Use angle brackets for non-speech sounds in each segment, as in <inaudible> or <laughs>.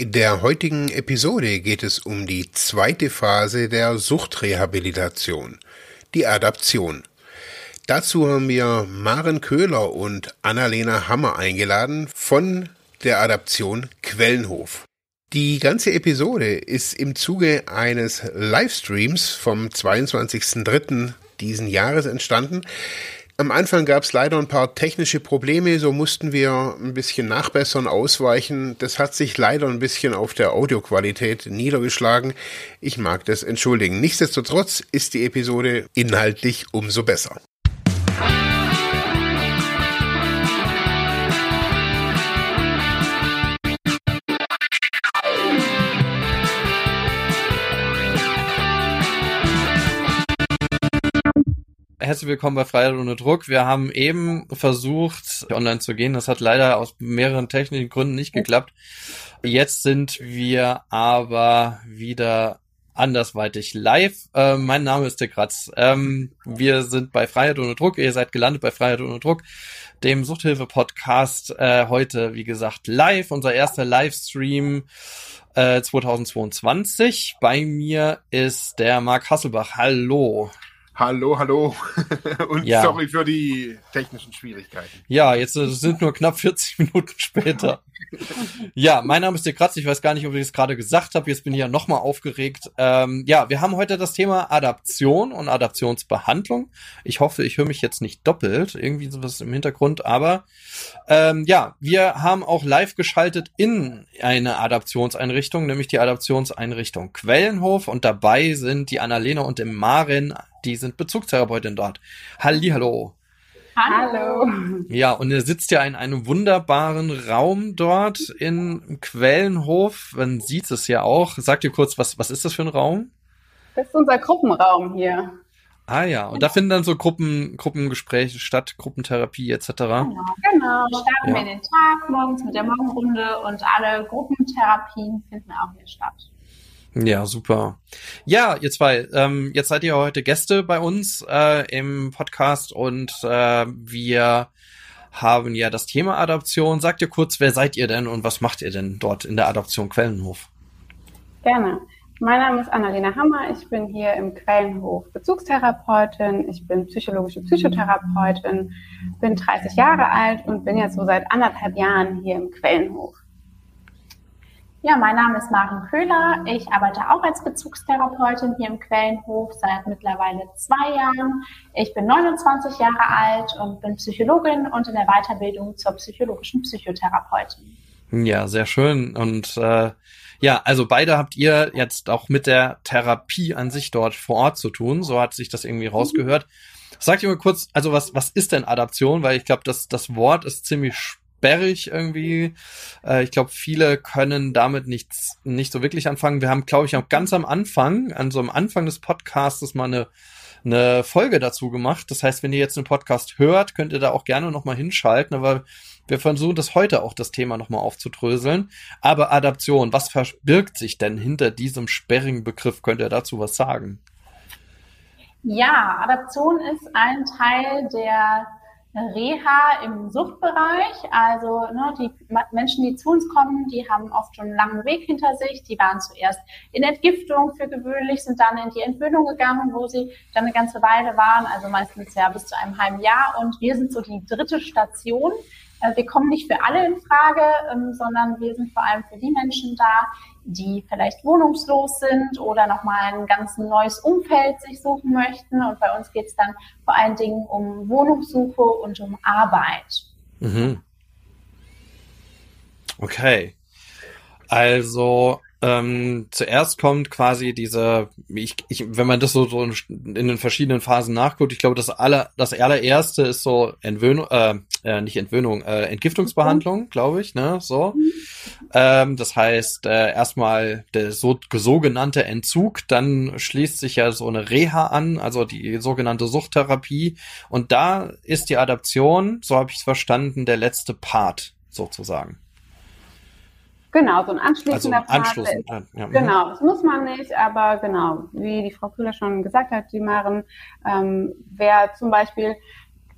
In der heutigen Episode geht es um die zweite Phase der Suchtrehabilitation, die Adaption. Dazu haben wir Maren Köhler und Annalena Hammer eingeladen von der Adaption Quellenhof. Die ganze Episode ist im Zuge eines Livestreams vom 22.03. diesen Jahres entstanden. Am Anfang gab es leider ein paar technische Probleme, so mussten wir ein bisschen nachbessern, ausweichen. Das hat sich leider ein bisschen auf der Audioqualität niedergeschlagen. Ich mag das entschuldigen. Nichtsdestotrotz ist die Episode inhaltlich umso besser. Herzlich willkommen bei Freiheit ohne Druck. Wir haben eben versucht, online zu gehen. Das hat leider aus mehreren technischen Gründen nicht geklappt. Jetzt sind wir aber wieder andersweitig live. Äh, mein Name ist der Kratz. Ähm, wir sind bei Freiheit ohne Druck. Ihr seid gelandet bei Freiheit ohne Druck, dem Suchthilfe-Podcast. Äh, heute, wie gesagt, live. Unser erster Livestream äh, 2022. Bei mir ist der Marc Hasselbach. Hallo. Hallo, hallo. <laughs> Und ja. sorry für die technischen Schwierigkeiten. Ja, jetzt äh, sind nur knapp 40 Minuten später. <laughs> ja, mein Name ist der Kratz. Ich weiß gar nicht, ob ich es gerade gesagt habe. Jetzt bin ich ja nochmal aufgeregt. Ähm, ja, wir haben heute das Thema Adaption und Adaptionsbehandlung. Ich hoffe, ich höre mich jetzt nicht doppelt. Irgendwie sowas im Hintergrund. Aber ähm, ja, wir haben auch live geschaltet in eine Adaptionseinrichtung, nämlich die Adaptionseinrichtung Quellenhof. Und dabei sind die Annalena und dem Marin die sind Bezugstherapeutin dort. Hallo. Hallo. Ja, und ihr sitzt ja in einem wunderbaren Raum dort in Quellenhof. Man sieht es ja auch. Sagt ihr kurz, was, was ist das für ein Raum? Das ist unser Gruppenraum hier. Ah ja, und da finden dann so Gruppen, Gruppengespräche statt, Gruppentherapie etc. Genau, genau. Starten ja. wir den Tag morgens mit der Morgenrunde und alle Gruppentherapien finden auch hier statt. Ja, super. Ja, ihr zwei, ähm, jetzt seid ihr heute Gäste bei uns äh, im Podcast und äh, wir haben ja das Thema Adoption. Sagt ihr kurz, wer seid ihr denn und was macht ihr denn dort in der Adoption Quellenhof? Gerne. Mein Name ist Annalena Hammer. Ich bin hier im Quellenhof Bezugstherapeutin. Ich bin psychologische Psychotherapeutin, bin 30 Jahre alt und bin jetzt so seit anderthalb Jahren hier im Quellenhof. Ja, mein Name ist Maren Köhler. Ich arbeite auch als Bezugstherapeutin hier im Quellenhof seit mittlerweile zwei Jahren. Ich bin 29 Jahre alt und bin Psychologin und in der Weiterbildung zur psychologischen Psychotherapeutin. Ja, sehr schön. Und äh, ja, also beide habt ihr jetzt auch mit der Therapie an sich dort vor Ort zu tun. So hat sich das irgendwie rausgehört. Sagt ihr mal kurz, also was, was ist denn Adaption? Weil ich glaube, das, das Wort ist ziemlich sperrig irgendwie. Äh, ich glaube, viele können damit nichts, nicht so wirklich anfangen. Wir haben, glaube ich, auch ganz am Anfang, an so am Anfang des Podcasts mal eine, eine Folge dazu gemacht. Das heißt, wenn ihr jetzt einen Podcast hört, könnt ihr da auch gerne nochmal hinschalten, aber wir versuchen das heute auch das Thema nochmal aufzudröseln. Aber Adaption, was verbirgt sich denn hinter diesem sperrigen Begriff? Könnt ihr dazu was sagen? Ja, Adaption ist ein Teil der Reha im Suchtbereich. Also ne, die Menschen, die zu uns kommen, die haben oft schon einen langen Weg hinter sich. Die waren zuerst in Entgiftung für gewöhnlich, sind dann in die Entwöhnung gegangen, wo sie dann eine ganze Weile waren, also meistens ja bis zu einem halben Jahr. Und wir sind so die dritte Station. Äh, wir kommen nicht für alle in Frage, ähm, sondern wir sind vor allem für die Menschen da, die vielleicht wohnungslos sind oder nochmal ein ganz neues Umfeld sich suchen möchten. Und bei uns geht es dann vor allen Dingen um Wohnungssuche und um Arbeit. Mhm. Okay. Also ähm, zuerst kommt quasi diese, ich, ich, wenn man das so, so in den verschiedenen Phasen nachguckt, ich glaube, das aller, das allererste ist so Entwöhnung, äh, äh, nicht Entwöhnung, äh, Entgiftungsbehandlung, glaube ich, ne, so. Ähm, das heißt, äh, erstmal der so, sogenannte Entzug, dann schließt sich ja so eine Reha an, also die sogenannte Suchttherapie. Und da ist die Adaption, so habe ich es verstanden, der letzte Part sozusagen. Genau, so ein anschließender also Anschluss, ist, ja. Mhm. Genau, das muss man nicht, aber genau, wie die Frau Kühler schon gesagt hat, die Maren, ähm, wer zum Beispiel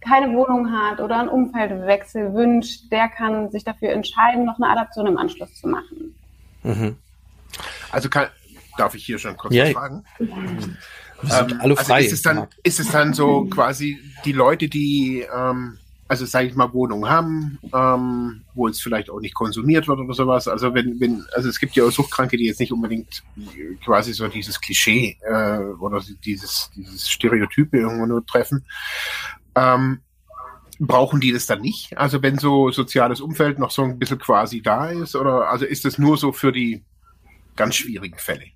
keine Wohnung hat oder einen Umfeldwechsel wünscht, der kann sich dafür entscheiden, noch eine Adaption im Anschluss zu machen. Mhm. Also kann, darf ich hier schon kurz ja, fragen? Wir sind ähm, alle frei. Also ist, es dann, ist es dann so quasi die Leute, die, ähm, also sage ich mal, Wohnungen haben, ähm, wo es vielleicht auch nicht konsumiert wird oder sowas. Also wenn, wenn, also es gibt ja auch Suchtkranke, die jetzt nicht unbedingt quasi so dieses Klischee äh, oder dieses, dieses Stereotype irgendwo nur treffen. Ähm, brauchen die das dann nicht? Also wenn so soziales Umfeld noch so ein bisschen quasi da ist, oder also ist das nur so für die ganz schwierigen Fälle?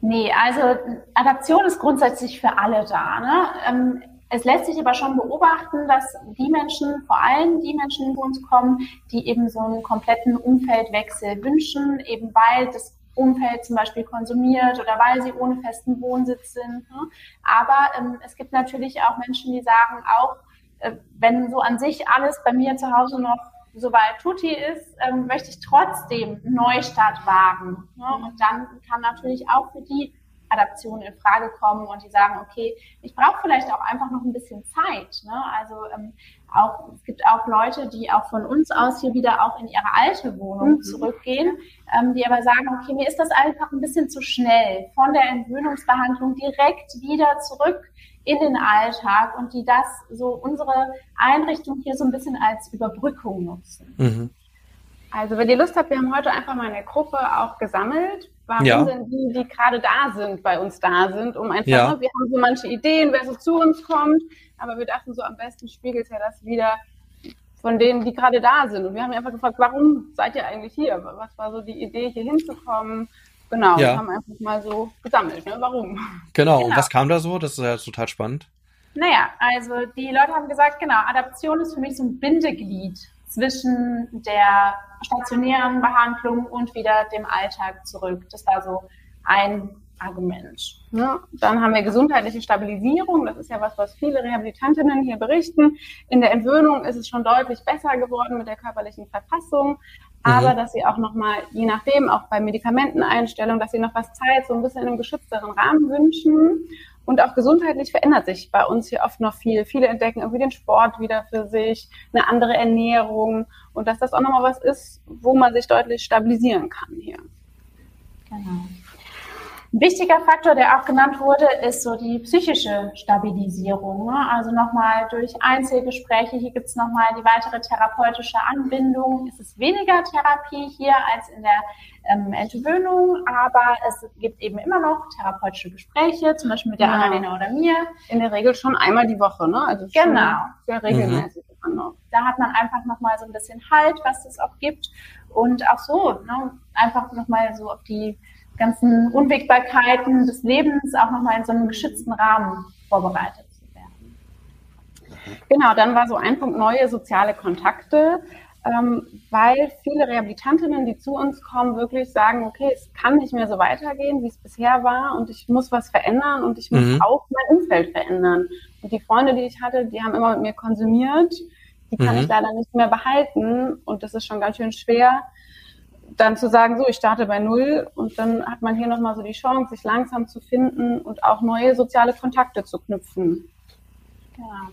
Nee, also Adaption ist grundsätzlich für alle da. Ne? Ähm, es lässt sich aber schon beobachten, dass die Menschen, vor allem die Menschen, die uns kommen, die eben so einen kompletten Umfeldwechsel wünschen, eben weil das Umfeld zum Beispiel konsumiert oder weil sie ohne festen Wohnsitz sind. Ne? Aber ähm, es gibt natürlich auch Menschen, die sagen, auch äh, wenn so an sich alles bei mir zu Hause noch soweit tutti ist, ähm, möchte ich trotzdem Neustart wagen. Ne? Und dann kann natürlich auch für die Adaption in Frage kommen und die sagen, okay, ich brauche vielleicht auch einfach noch ein bisschen Zeit. Ne? Also ähm, auch, es gibt auch Leute, die auch von uns aus hier wieder auch in ihre alte Wohnung mhm. zurückgehen, ähm, die aber sagen, okay, mir ist das einfach ein bisschen zu schnell, von der Entwöhnungsbehandlung direkt wieder zurück in den Alltag und die das so unsere Einrichtung hier so ein bisschen als Überbrückung nutzen. Mhm. Also wenn ihr Lust habt, wir haben heute einfach mal eine Gruppe auch gesammelt, warum ja. denn die, die gerade da sind, bei uns da sind, um einfach, ja. Ne, wir haben so manche Ideen, wer so zu uns kommt, aber wir dachten so, am besten spiegelt ja das wieder von denen, die gerade da sind. Und wir haben einfach gefragt, warum seid ihr eigentlich hier? Was war so die Idee, hier hinzukommen? Genau, ja. haben einfach mal so gesammelt, ne? Warum? Genau. genau, und was kam da so? Das ist ja total spannend. Naja, also die Leute haben gesagt, genau, Adaption ist für mich so ein Bindeglied zwischen der stationären Behandlung und wieder dem Alltag zurück. Das war so ein Argument. Ja, dann haben wir gesundheitliche Stabilisierung. Das ist ja was, was viele Rehabilitantinnen hier berichten. In der Entwöhnung ist es schon deutlich besser geworden mit der körperlichen Verfassung. Aber mhm. dass sie auch nochmal, je nachdem, auch bei Medikamenteneinstellung, dass sie noch was Zeit so ein bisschen in einem geschützteren Rahmen wünschen. Und auch gesundheitlich verändert sich bei uns hier oft noch viel. Viele entdecken irgendwie den Sport wieder für sich, eine andere Ernährung und dass das auch nochmal was ist, wo man sich deutlich stabilisieren kann hier. Genau. Ein wichtiger Faktor, der auch genannt wurde, ist so die psychische Stabilisierung. Ne? Also nochmal durch Einzelgespräche, hier gibt es nochmal die weitere therapeutische Anbindung. Es ist weniger Therapie hier als in der ähm, Entwöhnung, aber es gibt eben immer noch therapeutische Gespräche, zum Beispiel mit der ja. Annalena oder mir. In der Regel schon einmal die Woche, ne? Also genau. sehr regelmäßig. Mhm. Da hat man einfach nochmal so ein bisschen Halt, was es auch gibt. Und auch so, ne? einfach nochmal so auf die ganzen Unwägbarkeiten des Lebens auch nochmal in so einem geschützten Rahmen vorbereitet zu werden. Genau, dann war so ein Punkt neue soziale Kontakte, ähm, weil viele Rehabilitantinnen, die zu uns kommen, wirklich sagen, okay, es kann nicht mehr so weitergehen, wie es bisher war und ich muss was verändern und ich muss mhm. auch mein Umfeld verändern. Und die Freunde, die ich hatte, die haben immer mit mir konsumiert, die kann mhm. ich leider nicht mehr behalten und das ist schon ganz schön schwer dann zu sagen, so, ich starte bei Null und dann hat man hier nochmal so die Chance, sich langsam zu finden und auch neue soziale Kontakte zu knüpfen. Ja.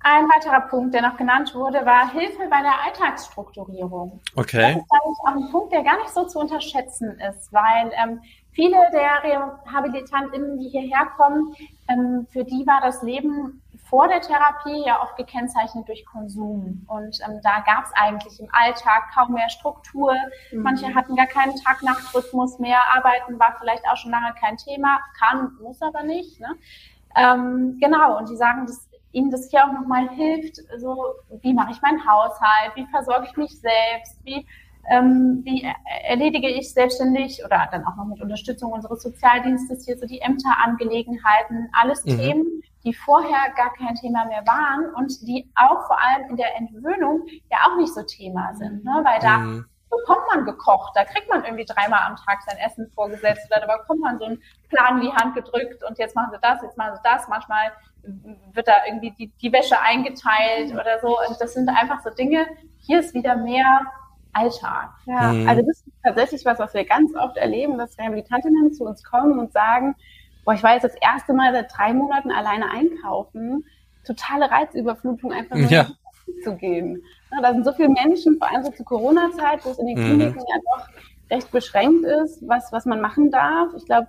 Ein weiterer Punkt, der noch genannt wurde, war Hilfe bei der Alltagsstrukturierung. Okay. Das ist, glaube ich, auch ein Punkt, der gar nicht so zu unterschätzen ist, weil ähm, viele der RehabilitantInnen, die hierher kommen, ähm, für die war das Leben vor der Therapie ja oft gekennzeichnet durch Konsum. Und ähm, da gab es eigentlich im Alltag kaum mehr Struktur. Mhm. Manche hatten gar keinen Tag-Nacht-Rhythmus mehr. Arbeiten war vielleicht auch schon lange kein Thema. Kann, muss aber nicht. Ne? Ähm, genau, und die sagen, dass ihnen das hier auch nochmal hilft, so wie mache ich meinen Haushalt, wie versorge ich mich selbst, wie ähm, wie erledige ich selbstständig oder dann auch noch mit Unterstützung unseres Sozialdienstes hier so die Ämterangelegenheiten, alles mhm. Themen, die vorher gar kein Thema mehr waren und die auch vor allem in der Entwöhnung ja auch nicht so Thema sind, ne? weil da mhm. bekommt man gekocht, da kriegt man irgendwie dreimal am Tag sein Essen vorgesetzt oder da bekommt man so einen Plan in die Hand gedrückt und jetzt machen sie das, jetzt machen sie das, manchmal wird da irgendwie die, die Wäsche eingeteilt oder so und das sind einfach so Dinge, hier ist wieder mehr Alltag. Ja, mhm. also das ist tatsächlich was, was wir ganz oft erleben, dass Rehabilitantinnen zu uns kommen und sagen, boah, ich war jetzt das erste Mal seit drei Monaten alleine einkaufen. Totale Reizüberflutung, einfach nur ja. zu gehen. Ja, da sind so viele Menschen, vor allem so zur Corona-Zeit, wo es in den mhm. Kliniken ja doch recht beschränkt ist, was, was man machen darf. Ich glaube,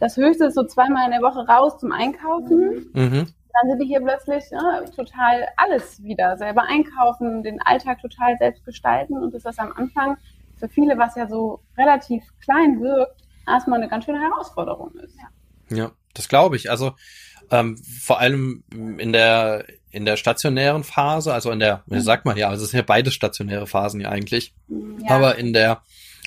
das Höchste ist so zweimal in der Woche raus zum Einkaufen. Mhm. Dann sind die hier plötzlich ja, total alles wieder selber einkaufen, den Alltag total selbst gestalten und das ist am Anfang für viele, was ja so relativ klein wirkt, erstmal eine ganz schöne Herausforderung ist. Ja, ja das glaube ich. Also ähm, vor allem in der in der stationären Phase, also in der, wie sagt man ja, also es sind ja beide stationäre Phasen ja eigentlich, ja. aber in der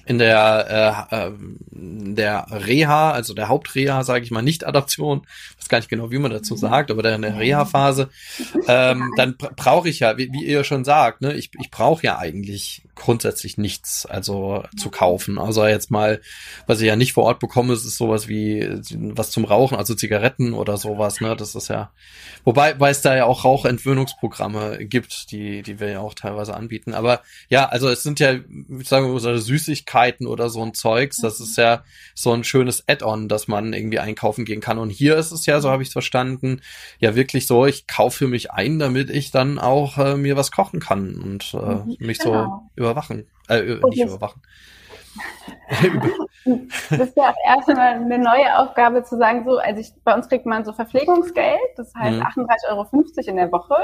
in der, äh, äh, der Reha, also der Hauptreha, sage ich mal, nicht Adaption, weiß gar nicht genau, wie man dazu mhm. sagt, aber in der Reha-Phase, <laughs> ähm, dann brauche ich ja, wie, wie ihr schon sagt, ne, ich, ich brauche ja eigentlich grundsätzlich nichts, also zu kaufen. Also jetzt mal, was ich ja nicht vor Ort bekomme, ist sowas wie was zum Rauchen, also Zigaretten oder sowas, ne? Das ist ja, wobei, weil es da ja auch Rauchentwöhnungsprogramme gibt, die, die wir ja auch teilweise anbieten. Aber ja, also es sind ja, sagen wir mal, Süßigkeiten oder so ein Zeugs. Das ist ja so ein schönes Add-on, dass man irgendwie einkaufen gehen kann. Und hier ist es ja, so habe ich es verstanden, ja wirklich so, ich kaufe für mich ein, damit ich dann auch äh, mir was kochen kann und äh, mhm. mich genau. so über überwachen. Äh, nicht überwachen. <laughs> das ist ja auch erstmal eine neue Aufgabe zu sagen, so, also ich, bei uns kriegt man so Verpflegungsgeld, das heißt mhm. 38,50 Euro in der Woche.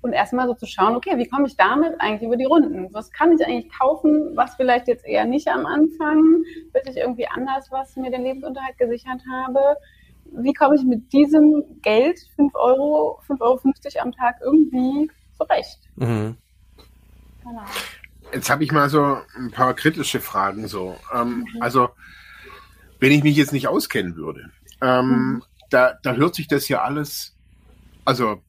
Und erstmal so zu schauen, okay, wie komme ich damit eigentlich über die Runden? Was kann ich eigentlich kaufen, was vielleicht jetzt eher nicht am Anfang, bis ich irgendwie anders was mir den Lebensunterhalt gesichert habe? Wie komme ich mit diesem Geld, 5 Euro, 5,50 Euro am Tag irgendwie zurecht? Mhm. Genau. Jetzt habe ich mal so ein paar kritische Fragen so. Ähm, mhm. Also, wenn ich mich jetzt nicht auskennen würde, ähm, mhm. da, da hört sich das ja alles, also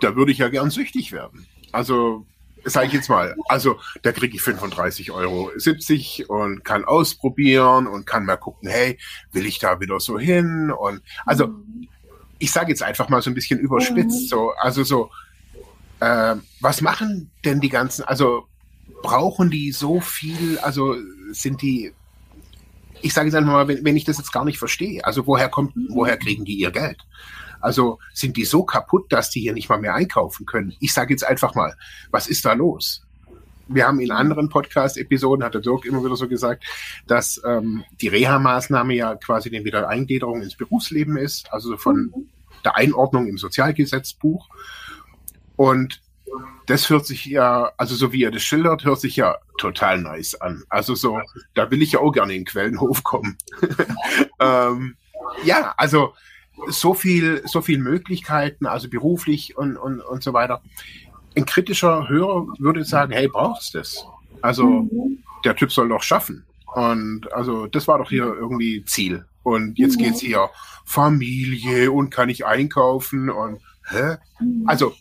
da würde ich ja gern süchtig werden. Also, sage ich jetzt mal, also da kriege ich 35 Euro 70 und kann ausprobieren und kann mal gucken, hey, will ich da wieder so hin? Und also mhm. ich sage jetzt einfach mal so ein bisschen überspitzt, mhm. so, also so, äh, was machen denn die ganzen, also brauchen die so viel, also sind die, ich sage jetzt einfach mal, wenn, wenn ich das jetzt gar nicht verstehe, also woher kommt, woher kriegen die ihr Geld? Also sind die so kaputt, dass die hier nicht mal mehr einkaufen können? Ich sage jetzt einfach mal, was ist da los? Wir haben in anderen Podcast-Episoden, hat der Dirk immer wieder so gesagt, dass ähm, die Reha-Maßnahme ja quasi den Wiedereingliederung ins Berufsleben ist, also von der Einordnung im Sozialgesetzbuch. Und das hört sich ja, also so wie er das schildert, hört sich ja total nice an. Also so, da will ich ja auch gerne in den Quellenhof kommen. <laughs> ähm, ja, also so viel, so viel Möglichkeiten, also beruflich und, und, und so weiter. Ein kritischer Hörer würde sagen, hey, brauchst du das? Also mhm. der Typ soll doch schaffen. Und also das war doch hier irgendwie Ziel. Und jetzt mhm. geht's hier Familie und kann ich einkaufen und hä? Also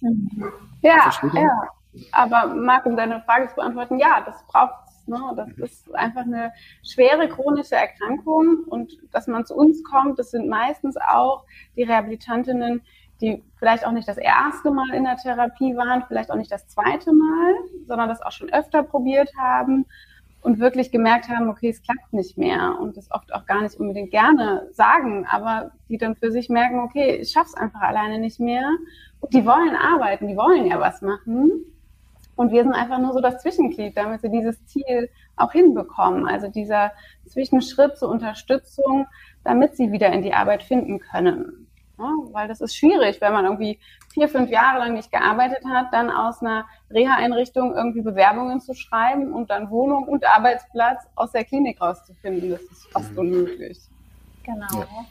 ja, ja. Aber Marc, um deine Frage zu beantworten, ja, das braucht es. Ne? Das mhm. ist einfach eine schwere chronische Erkrankung und dass man zu uns kommt, das sind meistens auch die Rehabilitantinnen, die vielleicht auch nicht das erste Mal in der Therapie waren, vielleicht auch nicht das zweite Mal, sondern das auch schon öfter probiert haben und wirklich gemerkt haben, okay, es klappt nicht mehr und das oft auch gar nicht unbedingt gerne sagen, aber die dann für sich merken, okay, ich schaff's einfach alleine nicht mehr. Und die wollen arbeiten, die wollen ja was machen. Und wir sind einfach nur so das Zwischenglied, damit sie dieses Ziel auch hinbekommen. Also dieser Zwischenschritt zur Unterstützung, damit sie wieder in die Arbeit finden können. Ja, weil das ist schwierig, wenn man irgendwie vier, fünf Jahre lang nicht gearbeitet hat, dann aus einer Reha-Einrichtung irgendwie Bewerbungen zu schreiben und dann Wohnung und Arbeitsplatz aus der Klinik rauszufinden. Das ist fast mhm. unmöglich. Genau. Ja.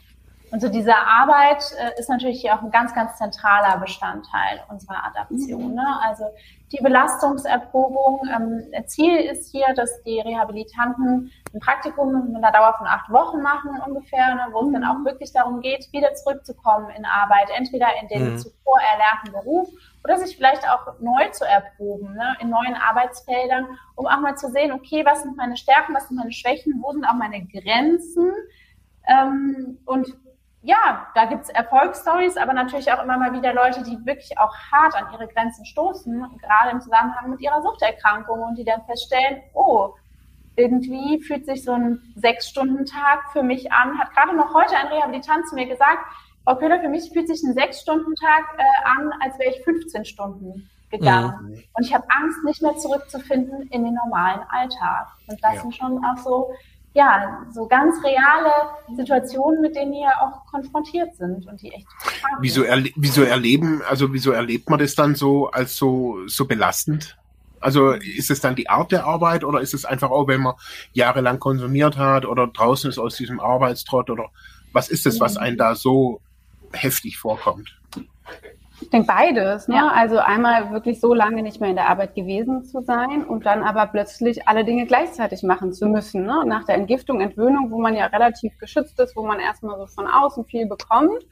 Und so diese Arbeit äh, ist natürlich hier auch ein ganz, ganz zentraler Bestandteil unserer Adaption. Mhm. Ne? Also die Belastungserprobung. Ähm, Ziel ist hier, dass die Rehabilitanten ein Praktikum mit einer Dauer von acht Wochen machen ungefähr, ne, wo es dann auch mhm. wirklich darum geht, wieder zurückzukommen in Arbeit, entweder in den mhm. zuvor erlernten Beruf oder sich vielleicht auch neu zu erproben, ne, in neuen Arbeitsfeldern, um auch mal zu sehen, okay, was sind meine Stärken, was sind meine Schwächen, wo sind auch meine Grenzen ähm, und ja, da gibt's Erfolgsstories, aber natürlich auch immer mal wieder Leute, die wirklich auch hart an ihre Grenzen stoßen, gerade im Zusammenhang mit ihrer Suchterkrankung und die dann feststellen, oh, irgendwie fühlt sich so ein Sechs-Stunden-Tag für mich an. Hat gerade noch heute ein Rehabilitant zu mir gesagt, Frau Köhler, für mich fühlt sich ein Sechs-Stunden-Tag äh, an, als wäre ich 15 Stunden gegangen. Mhm. Und ich habe Angst, nicht mehr zurückzufinden in den normalen Alltag. Und das ja. sind schon auch so ja, so ganz reale Situationen, mit denen wir auch konfrontiert sind und die echt. Wieso, erle wieso erleben, also wieso erlebt man das dann so als so, so belastend? Also ist es dann die Art der Arbeit oder ist es einfach auch, wenn man jahrelang konsumiert hat oder draußen ist aus diesem Arbeitstrott oder was ist es, was einen da so heftig vorkommt? Denke beides. Ne? Ja. Also einmal wirklich so lange nicht mehr in der Arbeit gewesen zu sein und dann aber plötzlich alle Dinge gleichzeitig machen zu müssen. Ne? Nach der Entgiftung, Entwöhnung, wo man ja relativ geschützt ist, wo man erstmal so von außen viel bekommt.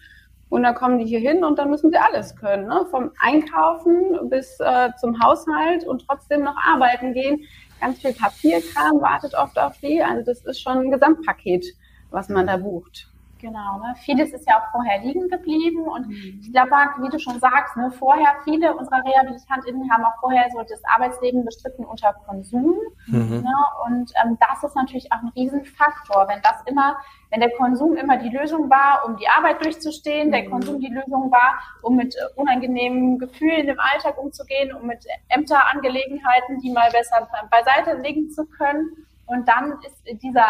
Und dann kommen die hier hin und dann müssen sie alles können. Ne? Vom Einkaufen bis äh, zum Haushalt und trotzdem noch arbeiten gehen. Ganz viel Papierkram wartet oft auf die. Also das ist schon ein Gesamtpaket, was man da bucht. Genau, ne? vieles ist ja auch vorher liegen geblieben und mhm. ich glaube, wie du schon sagst, ne, vorher viele unserer RehabilitantInnen haben auch vorher so das Arbeitsleben bestritten unter Konsum mhm. ne? und ähm, das ist natürlich auch ein Riesenfaktor, wenn das immer, wenn der Konsum immer die Lösung war, um die Arbeit durchzustehen, mhm. der Konsum die Lösung war, um mit äh, unangenehmen Gefühlen im Alltag umzugehen, um mit Ämterangelegenheiten, die mal besser beiseite legen zu können und dann ist dieser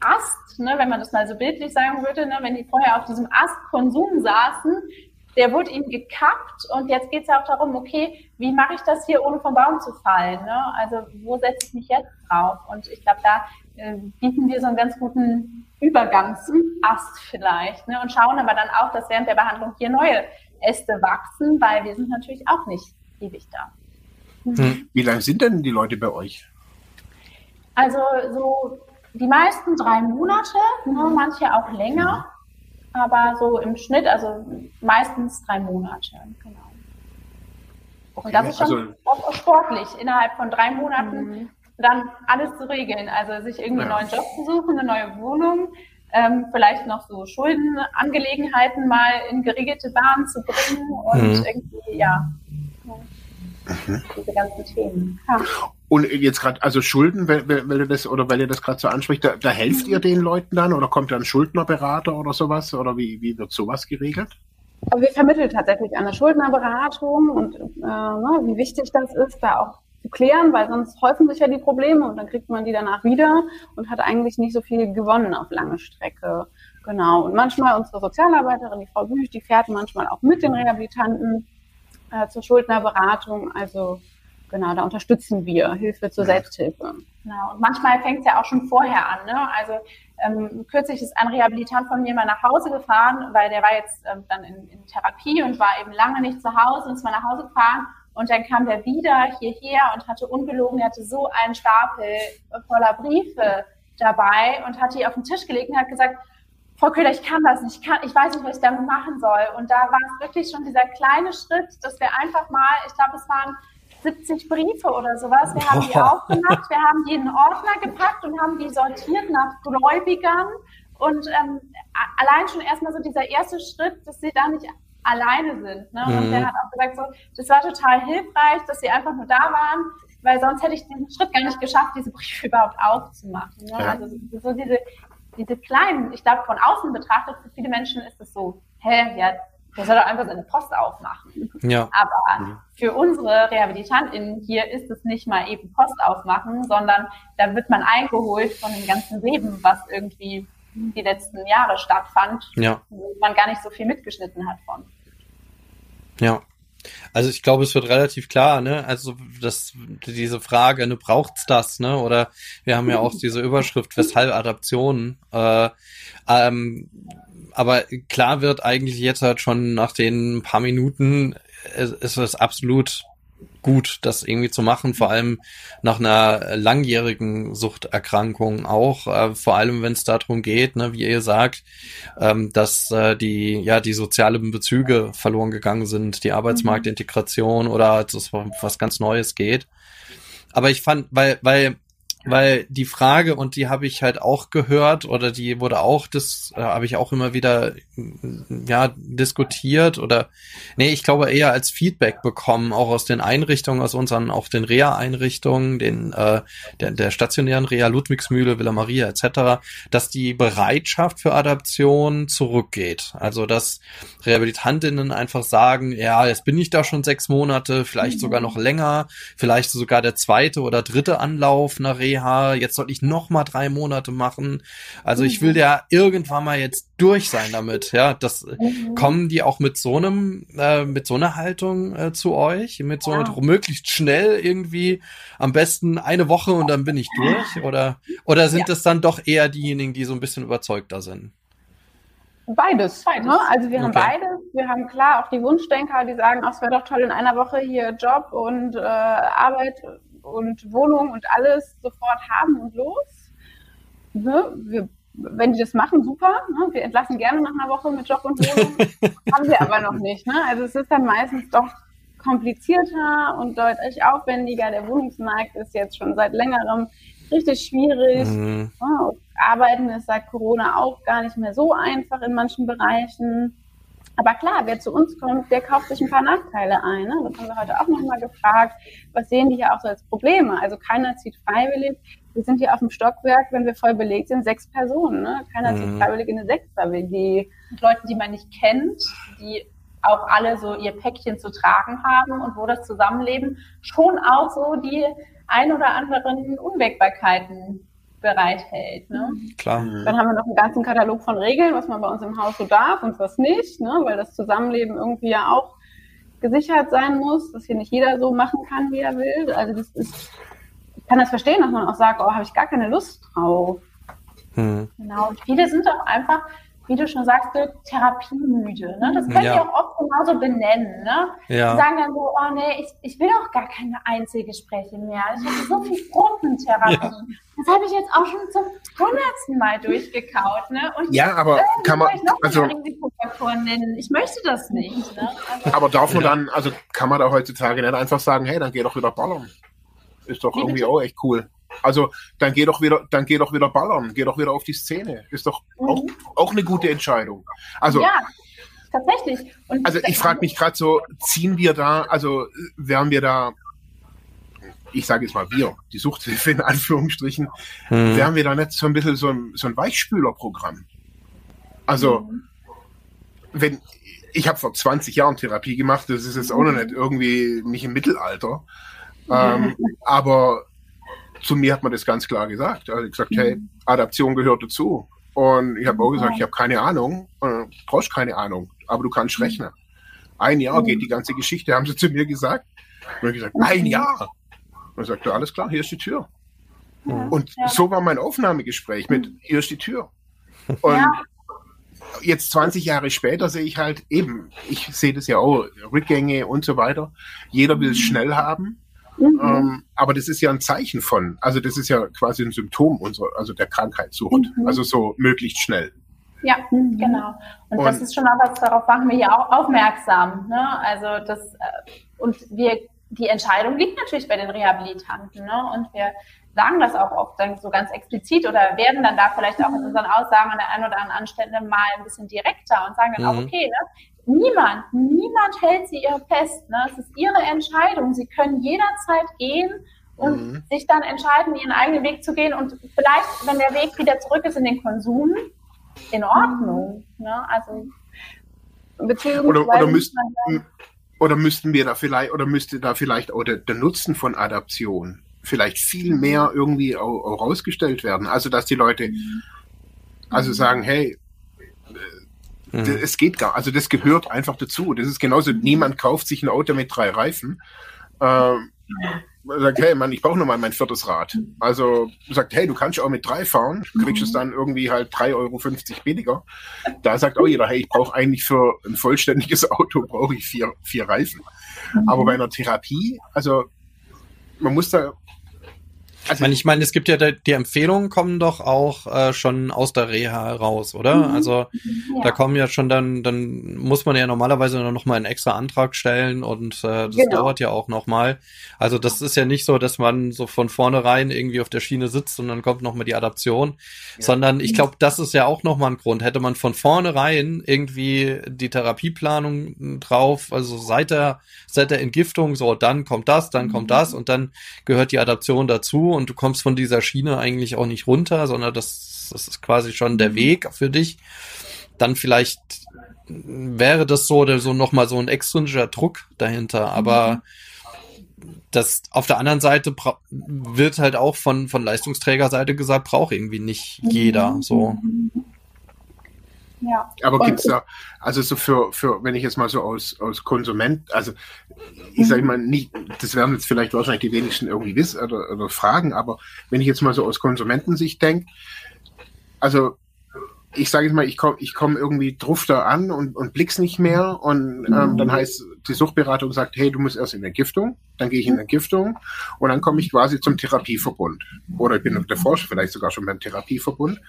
Ast, ne, wenn man das mal so bildlich sagen würde, ne, wenn die vorher auf diesem Ast Konsum saßen, der wurde ihnen gekappt und jetzt geht es ja auch darum, okay, wie mache ich das hier, ohne vom Baum zu fallen? Ne? Also wo setze ich mich jetzt drauf? Und ich glaube, da äh, bieten wir so einen ganz guten Übergangsast vielleicht ne? und schauen aber dann auch, dass während der Behandlung hier neue Äste wachsen, weil wir sind natürlich auch nicht ewig da. Hm. Wie lange sind denn die Leute bei euch? Also so die meisten drei Monate, ne, manche auch länger, aber so im Schnitt, also meistens drei Monate, genau. Okay, und das ist schon also, auch sportlich, innerhalb von drei Monaten mhm. dann alles zu regeln. Also sich irgendwie ja. einen neuen Job zu suchen, eine neue Wohnung, ähm, vielleicht noch so Schuldenangelegenheiten mal in geregelte Bahnen zu bringen und mhm. irgendwie, ja, mhm. diese ganzen Themen. Ja. Und jetzt gerade, also Schulden, weil, weil, weil, das oder weil ihr das gerade so anspricht, da, da helft ihr den Leuten dann oder kommt da ein Schuldnerberater oder sowas? Oder wie, wie wird sowas geregelt? Also wir vermitteln tatsächlich eine Schuldnerberatung und äh, ne, wie wichtig das ist, da auch zu klären, weil sonst häufen sich ja die Probleme und dann kriegt man die danach wieder und hat eigentlich nicht so viel gewonnen auf lange Strecke. Genau. Und manchmal unsere Sozialarbeiterin, die Frau Büch, die fährt manchmal auch mit den Rehabilitanten äh, zur Schuldnerberatung. Also Genau, da unterstützen wir Hilfe zur Selbsthilfe. Genau. Und manchmal fängt es ja auch schon vorher an. Ne? Also ähm, kürzlich ist ein Rehabilitant von mir mal nach Hause gefahren, weil der war jetzt ähm, dann in, in, Therapie und war eben lange nicht zu Hause und ist mal nach Hause gefahren. Und dann kam der wieder hierher und hatte ungelogen, er hatte so einen Stapel voller Briefe dabei und hat die auf den Tisch gelegt und hat gesagt, Frau Köhler, ich kann das nicht, ich, kann, ich weiß nicht, was ich damit machen soll. Und da war es wirklich schon dieser kleine Schritt, dass wir einfach mal, ich glaube, es waren 70 Briefe oder sowas. Wir haben die aufgemacht, wir haben die in einen Ordner gepackt und haben die sortiert nach Gläubigern. Und ähm, allein schon erstmal so dieser erste Schritt, dass sie da nicht alleine sind. Ne? Mhm. Und der hat auch gesagt, so, das war total hilfreich, dass sie einfach nur da waren, weil sonst hätte ich diesen Schritt gar nicht geschafft, diese Briefe <laughs> überhaupt aufzumachen. Ne? Ja. Also so diese, diese kleinen, ich glaube, von außen betrachtet, für viele Menschen ist es so, hä, ja, der soll doch einfach seine Post aufmachen. Ja. Aber mhm. für unsere RehabilitantInnen hier ist es nicht mal eben Post aufmachen, sondern da wird man eingeholt von dem ganzen Leben, was irgendwie die letzten Jahre stattfand, ja. wo man gar nicht so viel mitgeschnitten hat von. Ja. Also ich glaube, es wird relativ klar, ne? Also dass diese Frage, ne, braucht's das, ne? Oder wir haben ja auch diese Überschrift, weshalb Adaptionen. Äh, ähm, aber klar wird eigentlich jetzt halt schon nach den paar Minuten ist es absolut gut, das irgendwie zu machen, vor allem nach einer langjährigen Suchterkrankung auch, äh, vor allem wenn es darum geht, ne, wie ihr sagt, ähm, dass äh, die ja die sozialen Bezüge verloren gegangen sind, die Arbeitsmarktintegration oder dass was ganz Neues geht. Aber ich fand, weil weil weil die Frage, und die habe ich halt auch gehört, oder die wurde auch, das äh, habe ich auch immer wieder ja, diskutiert oder nee, ich glaube eher als Feedback bekommen, auch aus den Einrichtungen, aus unseren, auch den Reha-Einrichtungen, den äh, der, der stationären Reha Ludwigsmühle, Villa Maria etc., dass die Bereitschaft für Adaption zurückgeht. Also dass Rehabilitantinnen einfach sagen, ja, jetzt bin ich da schon sechs Monate, vielleicht mhm. sogar noch länger, vielleicht sogar der zweite oder dritte Anlauf nach Reha Reha, jetzt soll ich noch mal drei Monate machen. Also ich will ja irgendwann mal jetzt durch sein damit. Ja, das mhm. kommen die auch mit so einem, äh, mit so einer Haltung äh, zu euch, mit so ja. möglichst schnell irgendwie, am besten eine Woche und dann bin ich durch, oder oder sind ja. es dann doch eher diejenigen, die so ein bisschen überzeugter sind? Beides. beides. Ne? Also wir okay. haben beides. Wir haben klar auch die Wunschdenker, die sagen, es wäre doch toll in einer Woche hier Job und äh, Arbeit und Wohnung und alles sofort haben und los. Ne? Wir, wenn die das machen, super. Ne? Wir entlassen gerne nach einer Woche mit Job und Wohnung. <laughs> haben wir aber noch nicht. Ne? Also es ist dann meistens doch komplizierter und deutlich aufwendiger. Der Wohnungsmarkt ist jetzt schon seit längerem richtig schwierig. Mhm. Oh, Arbeiten ist seit Corona auch gar nicht mehr so einfach in manchen Bereichen. Aber klar, wer zu uns kommt, der kauft sich ein paar Nachteile ein. Ne? Das haben wir heute auch nochmal gefragt. Was sehen die hier auch so als Probleme? Also keiner zieht freiwillig. Wir sind hier auf dem Stockwerk, wenn wir voll belegt sind, sechs Personen. Ne? Keiner mhm. zieht freiwillig in eine Sechser-WG. Leute, die man nicht kennt, die auch alle so ihr Päckchen zu tragen haben und wo das Zusammenleben schon auch so die ein oder anderen Unwägbarkeiten bereithält. Ne? Klar. Dann haben wir noch einen ganzen Katalog von Regeln, was man bei uns im Haus so darf und was nicht, ne? weil das Zusammenleben irgendwie ja auch gesichert sein muss, dass hier nicht jeder so machen kann, wie er will. Also das ist, ich kann das verstehen, dass man auch sagt, oh, habe ich gar keine Lust drauf. Hm. Genau. Und viele sind auch einfach wie du schon sagst, therapiemüde. Ne? Das können ja. die auch oft genauso benennen. Ne? Ja. Die sagen dann so, oh nee, ich, ich will auch gar keine Einzelgespräche mehr. Ich habe so viel Gruppentherapie. Ja. Das habe ich jetzt auch schon zum hundertsten Mal durchgekaut. Ne? Und ja, aber kann man, also, nennen. Ich möchte das nicht. Ne? Also, aber darf man dann, also kann man da heutzutage nicht einfach sagen, hey, dann geh doch wieder ballern. Ist doch irgendwie auch echt cool. Also dann geh doch wieder, dann geh doch wieder ballern, geh doch wieder auf die Szene. Ist doch mhm. auch, auch eine gute Entscheidung. Also ja, tatsächlich. Und also ich frage mich gerade so, ziehen wir da, also wären wir da, ich sage jetzt mal wir, die Suchthilfe in Anführungsstrichen, mhm. wären wir da nicht so ein bisschen so ein, so ein Weichspülerprogramm? Also mhm. wenn ich habe vor 20 Jahren Therapie gemacht, das ist jetzt auch noch nicht irgendwie nicht im Mittelalter. Ähm, aber zu mir hat man das ganz klar gesagt. Also gesagt, hey, mhm. Adaption gehört dazu. Und ich habe auch gesagt, ich habe keine Ahnung, äh, brauchst keine Ahnung, aber du kannst mhm. rechnen. Ein Jahr geht die ganze Geschichte, haben sie zu mir gesagt. Und ich gesagt, ein Jahr. Und sagt er, alles klar, hier ist die Tür. Und so war mein Aufnahmegespräch mit, hier ist die Tür. Und ja. jetzt 20 Jahre später sehe ich halt eben, ich sehe das ja auch, Rückgänge und so weiter. Jeder will es schnell haben. Mhm. Ähm, aber das ist ja ein Zeichen von, also das ist ja quasi ein Symptom unserer, also der Krankheitssucht. Mhm. Also so möglichst schnell. Ja, mhm. genau. Und, und, das ist schon mal was, darauf machen wir ja auch aufmerksam. Ne? Also das, äh, und wir, die Entscheidung liegt natürlich bei den Rehabilitanten. Ne? Und wir sagen das auch oft dann so ganz explizit oder werden dann da vielleicht auch in unseren Aussagen an der einen oder anderen Stelle mal ein bisschen direkter und sagen dann auch, mhm. okay, ne, Niemand, niemand hält sie ihr fest. Ne? Es ist ihre Entscheidung. Sie können jederzeit gehen und mhm. sich dann entscheiden, ihren eigenen Weg zu gehen. Und vielleicht, wenn der Weg wieder zurück ist in den Konsum, in Ordnung. Ne? Also beziehungsweise oder, oder, müssten, oder müssten wir da vielleicht, oder müsste da vielleicht auch der, der Nutzen von Adaption vielleicht viel mehr irgendwie auch, auch rausgestellt werden. Also dass die Leute mhm. also sagen, hey, Mhm. Es geht gar, also das gehört einfach dazu. Das ist genauso, niemand kauft sich ein Auto mit drei Reifen. Ähm, sagt, hey Mann, ich brauche noch mal mein viertes Rad. Also sagt, hey, du kannst auch mit drei fahren, kriegst es dann irgendwie halt 3,50 Euro billiger. Da sagt auch jeder, hey, ich brauche eigentlich für ein vollständiges <laughs> Auto brauche ich vier, vier Reifen. Aber bei einer Therapie, also man muss da also, ich meine, ich meine, es gibt ja die Empfehlungen kommen doch auch äh, schon aus der Reha raus, oder? Mhm. Also ja. da kommen ja schon dann, dann muss man ja normalerweise noch mal einen extra Antrag stellen und äh, das genau. dauert ja auch noch mal. Also das ist ja nicht so, dass man so von vornherein irgendwie auf der Schiene sitzt und dann kommt noch mal die Adaption, ja. sondern ich glaube, das ist ja auch noch mal ein Grund. Hätte man von vornherein irgendwie die Therapieplanung drauf, also seit der seit der Entgiftung, so dann kommt das, dann kommt mhm. das und dann gehört die Adaption dazu und du kommst von dieser Schiene eigentlich auch nicht runter, sondern das, das ist quasi schon der mhm. Weg für dich, dann vielleicht wäre das so oder so nochmal so ein extrinsischer Druck dahinter. Aber das auf der anderen Seite wird halt auch von, von Leistungsträgerseite gesagt, braucht irgendwie nicht jeder. So. Ja. Aber gibt's da, also so für, für, wenn ich jetzt mal so aus, aus Konsument, also ich sage mal nicht, das werden jetzt vielleicht wahrscheinlich die wenigsten irgendwie wissen oder, oder fragen, aber wenn ich jetzt mal so aus Konsumentensicht denke, also ich sage jetzt mal, ich komme ich komm irgendwie drauf da an und, und blick's nicht mehr und ähm, dann heißt die Suchtberatung sagt, hey, du musst erst in Entgiftung, dann gehe ich in Entgiftung und dann komme ich quasi zum Therapieverbund. Oder ich bin davor vielleicht sogar schon beim Therapieverbund.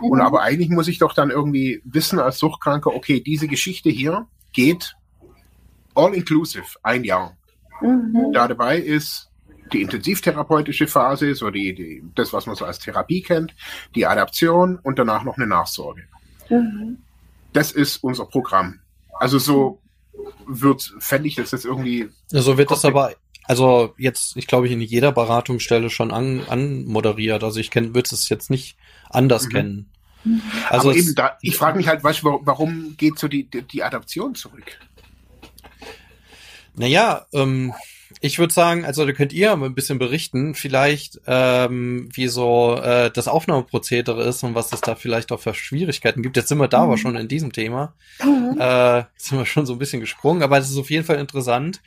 Und aber eigentlich muss ich doch dann irgendwie wissen als Suchtkranker, okay, diese Geschichte hier geht all inclusive ein Jahr. Mhm. Da dabei ist die intensivtherapeutische Phase, so die, die, das, was man so als Therapie kennt, die Adaption und danach noch eine Nachsorge. Mhm. Das ist unser Programm. Also so wird, fände ich das jetzt irgendwie. So wird das aber, also jetzt, ich glaube, in jeder Beratungsstelle schon an, anmoderiert. Also ich kenne, würde es jetzt nicht anders mhm. kennen. Also aber eben da, ich frage mich halt, weißt du, warum geht so die, die, die Adaption zurück? Naja, ähm, ich würde sagen, also da könnt ihr ein bisschen berichten, vielleicht ähm, wie so äh, das Aufnahmeprozedere ist und was es da vielleicht auch für Schwierigkeiten gibt. Jetzt sind wir da mhm. aber schon in diesem Thema. Mhm. Äh, sind wir schon so ein bisschen gesprungen, aber es ist auf jeden Fall interessant.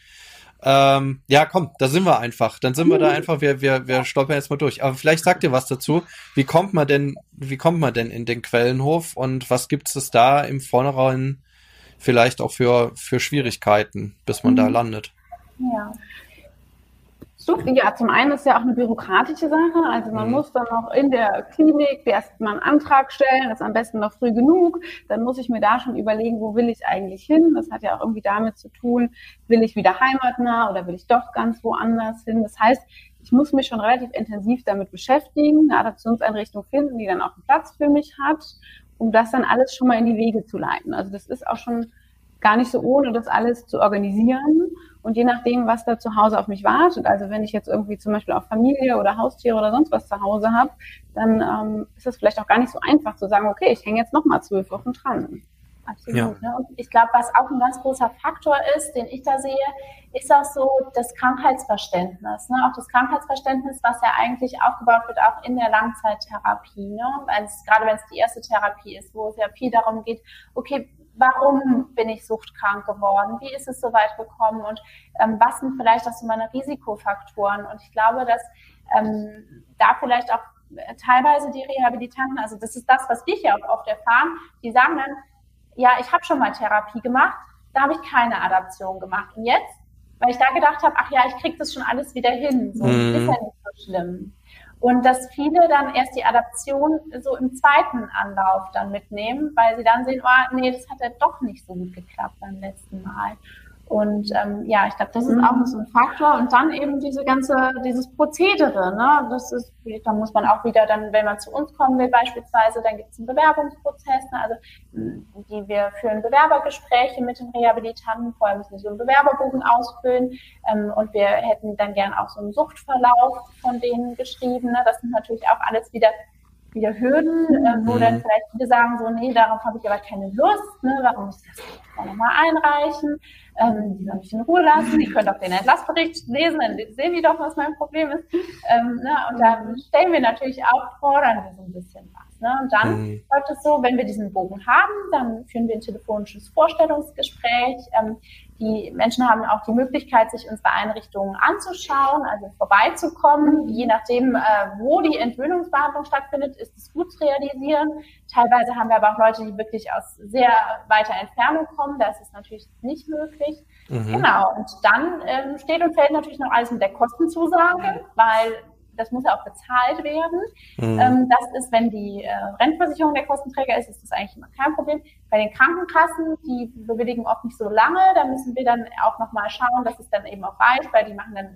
Ähm, ja, komm, da sind wir einfach. Dann sind wir da mhm. einfach, wir, wir, wir stolpern jetzt mal durch. Aber vielleicht sagt ihr was dazu. Wie kommt man denn, wie kommt man denn in den Quellenhof und was gibt es da im Vornherein vielleicht auch für, für Schwierigkeiten, bis man mhm. da landet? Ja. Ja, zum einen ist ja auch eine bürokratische Sache. Also man mhm. muss dann noch in der Klinik erstmal einen Antrag stellen, das ist am besten noch früh genug. Dann muss ich mir da schon überlegen, wo will ich eigentlich hin. Das hat ja auch irgendwie damit zu tun, will ich wieder heimatnah oder will ich doch ganz woanders hin. Das heißt, ich muss mich schon relativ intensiv damit beschäftigen, eine Adaptionseinrichtung finden, die dann auch einen Platz für mich hat, um das dann alles schon mal in die Wege zu leiten. Also das ist auch schon gar nicht so ohne, das alles zu organisieren. Und je nachdem, was da zu Hause auf mich wartet, also wenn ich jetzt irgendwie zum Beispiel auch Familie oder Haustiere oder sonst was zu Hause habe, dann ähm, ist es vielleicht auch gar nicht so einfach zu sagen, okay, ich hänge jetzt noch mal zwölf Wochen dran. Absolut. Ja. Ne? Und ich glaube, was auch ein ganz großer Faktor ist, den ich da sehe, ist auch so das Krankheitsverständnis. Ne? Auch das Krankheitsverständnis, was ja eigentlich aufgebaut wird, auch in der Langzeittherapie. Ne? Wenn's, gerade wenn es die erste Therapie ist, wo es ja viel darum geht, okay, warum bin ich suchtkrank geworden? Wie ist es so weit gekommen? Und ähm, was sind vielleicht auch so meine Risikofaktoren? Und ich glaube, dass ähm, da vielleicht auch äh, teilweise die Rehabilitanten, also das ist das, was wir hier auch oft erfahren, die sagen dann, ja, ich habe schon mal Therapie gemacht, da habe ich keine Adaption gemacht. Und jetzt, weil ich da gedacht habe, ach ja, ich kriege das schon alles wieder hin, so mhm. ist ja nicht so schlimm. Und dass viele dann erst die Adaption so im zweiten Anlauf dann mitnehmen, weil sie dann sehen, oh, nee, das hat ja doch nicht so gut geklappt beim letzten Mal. Und ähm, ja, ich glaube, das ist auch so ein Faktor. Und dann eben diese ganze, dieses Prozedere, ne? Das ist, da muss man auch wieder dann, wenn man zu uns kommen will, beispielsweise, dann gibt es einen Bewerbungsprozess. Ne? Also die wir führen Bewerbergespräche mit den Rehabilitanten. Vorher müssen sie so einen Bewerberbogen ausfüllen. Ähm, und wir hätten dann gern auch so einen Suchtverlauf von denen geschrieben. Ne? Das sind natürlich auch alles wieder wieder Hürden, äh, wo mhm. dann vielleicht viele sagen so, nee, darauf habe ich aber keine Lust, ne, warum muss ich das nochmal einreichen? Ähm, die sollen mich in Ruhe lassen, ich könnte auch den Entlassbericht lesen, dann sehen die doch, was mein Problem ist. Ähm, ne, und da stellen wir natürlich auch, fordern wir so ein bisschen was. Ne? Und dann mhm. läuft es so, wenn wir diesen Bogen haben, dann führen wir ein telefonisches Vorstellungsgespräch. Ähm, die Menschen haben auch die Möglichkeit, sich unsere Einrichtungen anzuschauen, also vorbeizukommen. Je nachdem, äh, wo die Entwöhnungsbehandlung stattfindet, ist es gut zu realisieren. Teilweise haben wir aber auch Leute, die wirklich aus sehr weiter Entfernung kommen. Da ist es natürlich nicht möglich. Mhm. Genau. Und dann ähm, steht und fällt natürlich noch alles mit der Kostenzusage, weil das muss ja auch bezahlt werden. Mhm. Ähm, das ist, wenn die äh, Rentenversicherung der Kostenträger ist, ist das eigentlich immer kein Problem. Bei den Krankenkassen, die bewilligen oft nicht so lange, da müssen wir dann auch nochmal schauen, dass es dann eben auch reicht, weil die machen dann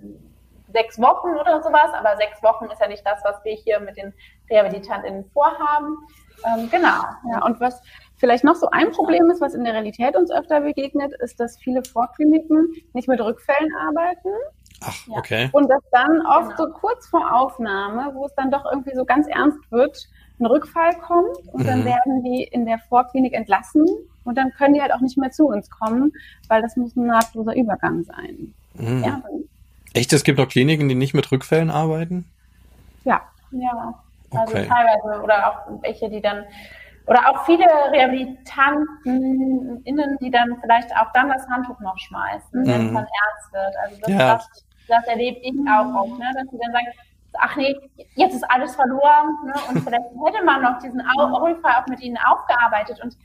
sechs Wochen oder sowas, aber sechs Wochen ist ja nicht das, was wir hier mit den RehabilitantInnen vorhaben. Ähm, genau. Ja, und was vielleicht noch so ein Problem ist, was in der Realität uns öfter begegnet, ist, dass viele Vorkliniken nicht mit Rückfällen arbeiten. Ach, okay. Und dass dann oft genau. so kurz vor Aufnahme, wo es dann doch irgendwie so ganz ernst wird, ein Rückfall kommt und mhm. dann werden die in der Vorklinik entlassen und dann können die halt auch nicht mehr zu uns kommen, weil das muss ein nahtloser Übergang sein. Mhm. Ja, Echt? Es gibt noch Kliniken, die nicht mit Rückfällen arbeiten? Ja. Ja. Also okay. teilweise oder auch welche, die dann oder auch viele Rehabilitanten innen, die dann vielleicht auch dann das Handtuch noch schmeißen, mhm. wenn es dann ernst wird. Also das, ja. das, das erlebe ich auch oft, ne? dass sie dann sagen, ach nee, jetzt ist alles verloren ne? und vielleicht <laughs> hätte man noch diesen Rückfall auch mit ihnen aufgearbeitet und